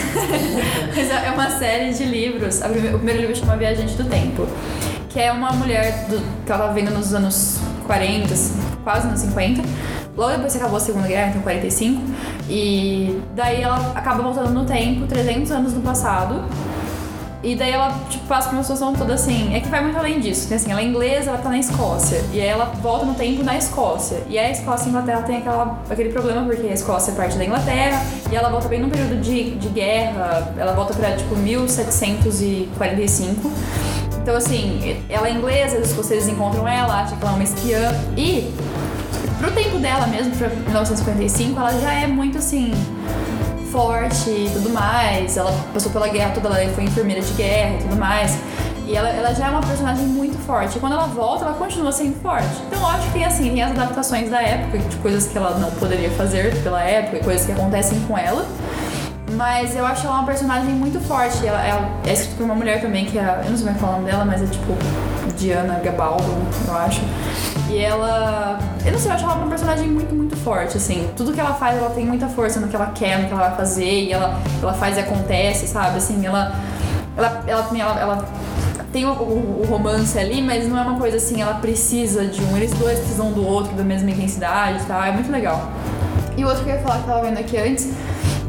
mas é uma série de livros. O primeiro livro chama Viajante do Tempo, que é uma mulher do, que ela vendo nos anos 40, quase nos 50. Logo depois que acabou a Segunda Guerra, então 45. E daí ela acaba voltando no tempo, 300 anos no passado. E daí ela, tipo, passa por uma situação toda assim. É que vai muito além disso. Tem, assim, ela é inglesa, ela tá na Escócia. E aí ela volta no tempo na Escócia. E aí a Escócia e a Inglaterra tem aquela, aquele problema, porque a Escócia é parte da Inglaterra. E ela volta bem num período de, de guerra. Ela volta pra, tipo, 1745. Então, assim, ela é inglesa, os escoceses encontram ela, acham que ela é uma espiã. E, pro tempo dela mesmo, pra 1945, ela já é muito, assim, forte e tudo mais. Ela passou pela guerra toda, ela foi enfermeira de guerra e tudo mais. E ela, ela já é uma personagem muito forte. E quando ela volta, ela continua sendo forte. Então, lógico que tem assim, tem as adaptações da época, de coisas que ela não poderia fazer pela época, coisas que acontecem com ela. Mas eu acho ela uma personagem muito forte. Ela, ela é escrita por uma mulher também, que é. Eu não sei como é o nome dela, mas é tipo Diana Gabaldo, eu acho. E ela. Eu não sei, eu acho ela uma personagem muito, muito forte, assim. Tudo que ela faz, ela tem muita força no que ela quer, no que ela vai fazer, e ela, ela faz e acontece, sabe? Assim, ela. Ela, ela, ela, ela tem o, o- o romance ali, mas não é uma coisa assim, ela precisa de um. Eles dois precisam do outro, da mesma intensidade e tal. É muito legal. E o outro que eu ia falar que eu tava vendo aqui antes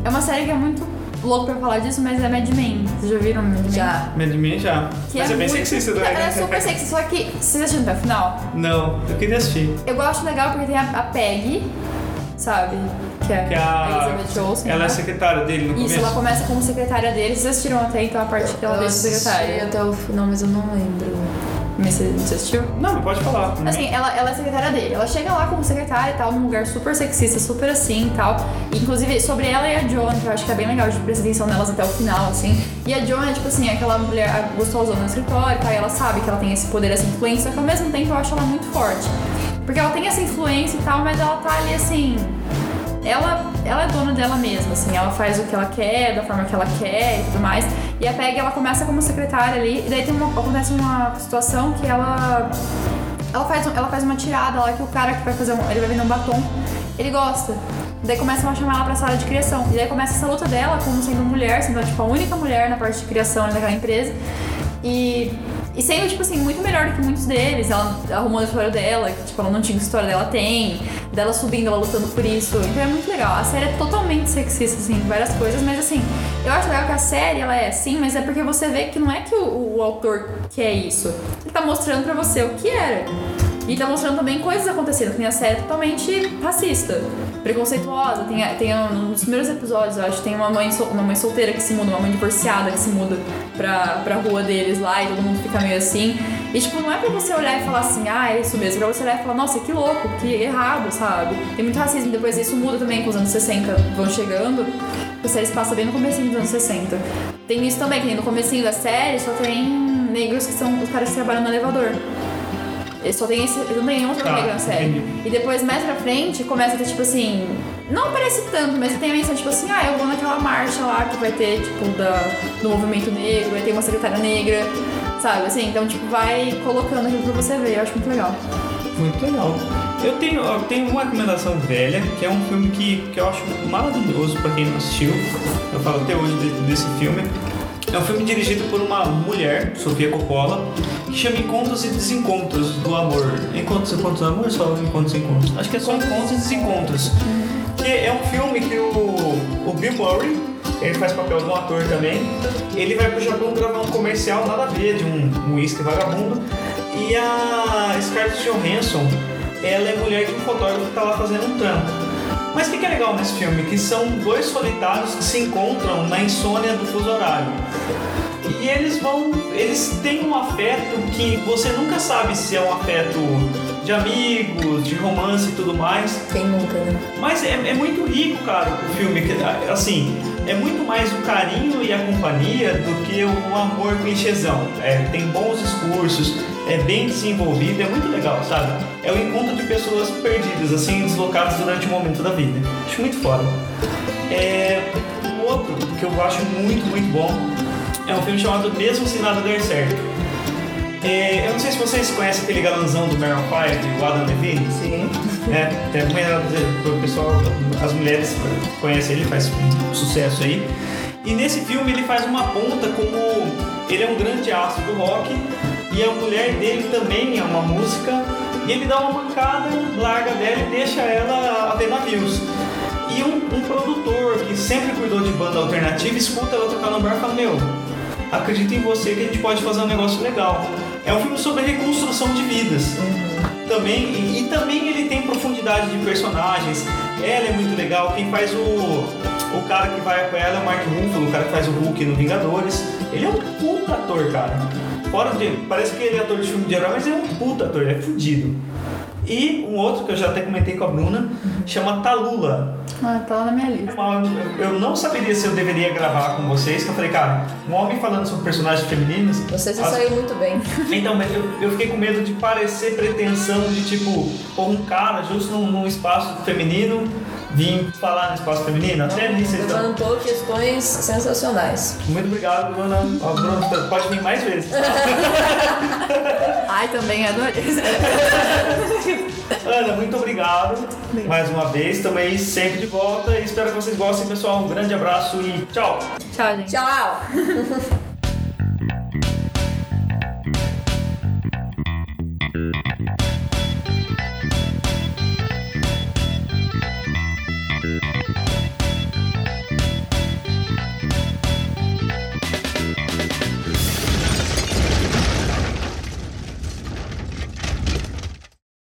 é uma série que é muito louco pra falar disso, mas é Mad Men. Vocês já viram Mad Men? Já. Mad Men já. Que Mas é, bem muito- sexista Ela também. é né? super sexy, só que vocês assistiram até o final? Não, eu queria assistir. Eu gosto legal porque tem a, a Peggy, sabe? Que é, Que a, Elizabeth Olsen. ela né? é secretária dele no Isso, começo. ela começa como secretária dele. Vocês assistiram até então a parte que ela eu deixa assisti secretária? até o final, mas eu não lembro. Mas Você você assistiu? Não, pode falar. Assim, ela, ela é secretária dele. Ela chega lá como secretária e tal, num lugar super sexista, super assim e tal. E, inclusive, sobre ela e a Joan, que eu acho que é bem legal de prestar atenção nelas até o final, assim. E a Joan é, tipo assim, aquela mulher gostosona no escritório, tá? E ela sabe que ela tem esse poder, essa influência, só que ao mesmo tempo eu acho ela muito forte. Porque ela tem essa influência e tal, mas ela tá ali assim. Ela, ela é dona dela mesma, assim, ela faz o que ela quer, da forma que ela quer e tudo mais. E a Peg, ela começa como secretária ali, e daí tem uma, acontece uma situação que ela ela faz, ela faz uma tirada lá que o cara que vai fazer um, ele vai vender um batom, ele gosta. Daí começam a chamar ela pra sala de criação. E daí começa essa luta dela como sendo mulher, sendo tipo a única mulher na parte de criação daquela empresa. E, e sendo, tipo assim, muito melhor do que muitos deles. Ela arrumou a história dela, que tipo, ela não tinha história dela tem. Dela subindo, ela lutando por isso. Então é muito legal. A série é totalmente sexista, assim, várias coisas, mas assim, eu acho legal que a série, ela é assim, mas é porque você vê que não é que o, o autor quer isso. Ele tá mostrando pra você o que era. E tá mostrando também coisas acontecendo, que nem a série é totalmente racista, preconceituosa. Tem, tem um, nos primeiros episódios, eu acho, tem uma mãe, uma mãe solteira que se muda, uma mãe divorciada que se muda pra, pra rua deles lá e todo mundo fica meio assim. E tipo, não é pra você olhar e falar assim, ah, é isso mesmo. É pra você olhar e falar, nossa, que louco, que errado, sabe? Tem muito racismo, depois isso muda também com os anos 60 vão chegando. A série se passa bem no comecinho dos anos 60. Tem isso também, que no comecinho da série só tem negros que são os caras que trabalham no elevador. Ele só tem esse. Ele não tem nenhum outro Tá, negro na série. entendi. E depois, mais pra frente, começa a ter, tipo assim. Não aparece tanto, mas tem a menção, tipo assim, ah, eu vou naquela marcha lá que vai ter, tipo, da, do movimento negro, vai ter uma secretária negra, sabe? Assim, então, tipo, vai colocando aquilo pra você ver. Eu acho muito legal. Muito legal. Eu tenho, eu tenho uma recomendação velha, que é um filme que, que eu acho maravilhoso pra quem não assistiu. Eu falo até hoje de- desse filme. É um filme dirigido por uma mulher, Sofia Coppola, chama Encontros e Desencontros do Amor. Encontros e Encontros do Amor ou só Encontros e Encontros? Acho que é só Encontros e Desencontros. Que é um filme que o, o Bill Murray, ele faz papel de um ator também, ele vai pro Japão gravar um comercial nada a ver de um uísque vagabundo. E a Scarlett Johansson, ela é mulher de um fotógrafo que tá lá fazendo um trampo. Mas o que, que é legal nesse filme? Que são dois solitários que se encontram na insônia do fuso horário. E eles vão. Eles têm um afeto que você nunca sabe se é um afeto de amigos, de romance e tudo mais. Quem nunca, né? Mas é, é muito rico, cara, o filme. Assim, é muito mais o carinho e a companhia do que o amor clichêzão. É, tem bons discursos, é bem desenvolvido, é muito legal, sabe? É o encontro de pessoas perdidas, assim, deslocadas durante um momento da vida. Acho muito foda. É, um outro que eu acho muito, muito bom é um filme chamado Mesmo Se Nada Der Certo. É, eu não sei se vocês conhecem aquele galanzão do Maroon 5, o Adam Levine. Sim. É, acompanhado o pessoal, as mulheres conhecem ele, faz sucesso aí. E nesse filme ele faz uma ponta como ele é um grande astro do rock e a mulher dele também é uma música e ele dá uma mancada, larga dela e deixa ela a ver navios. E um, um produtor que sempre cuidou de banda alternativa escuta ela tocar no bar e fala: Meu, acredito em você que a gente pode fazer um negócio legal. É um filme sobre reconstrução de vidas. Também, e, e também ele tem profundidade de personagens. Ela é muito legal. Quem faz o, o cara que vai com ela é o Mark Ruffalo, o cara que faz o Hulk no Vingadores. Ele é um puta ator, cara. Fora de. Parece que ele é ator de filme de herói, mas ele é um puta ator, ele é fudido. E um outro que eu já até comentei com a Bruna, chama Talula. Ah, tá lá na minha lista. Eu eu não saberia se eu deveria gravar com vocês, que eu falei, cara, um homem falando sobre personagens femininos. Você se as- saiu muito bem. Então, mas eu, eu fiquei com medo de parecer pretensão de tipo, pôr um cara justo num, num espaço feminino, vir falar no espaço feminino. Até nisso eles estão. Levantou questões sensacionais. Muito obrigado, Bruna. Ó, Bruna, pode vir mais vezes. Ai, também adorei. Ana, muito obrigado mais uma vez. Também sempre de volta. E espero que vocês gostem, pessoal. Um grande abraço e tchau! Tchau, gente. Tchau!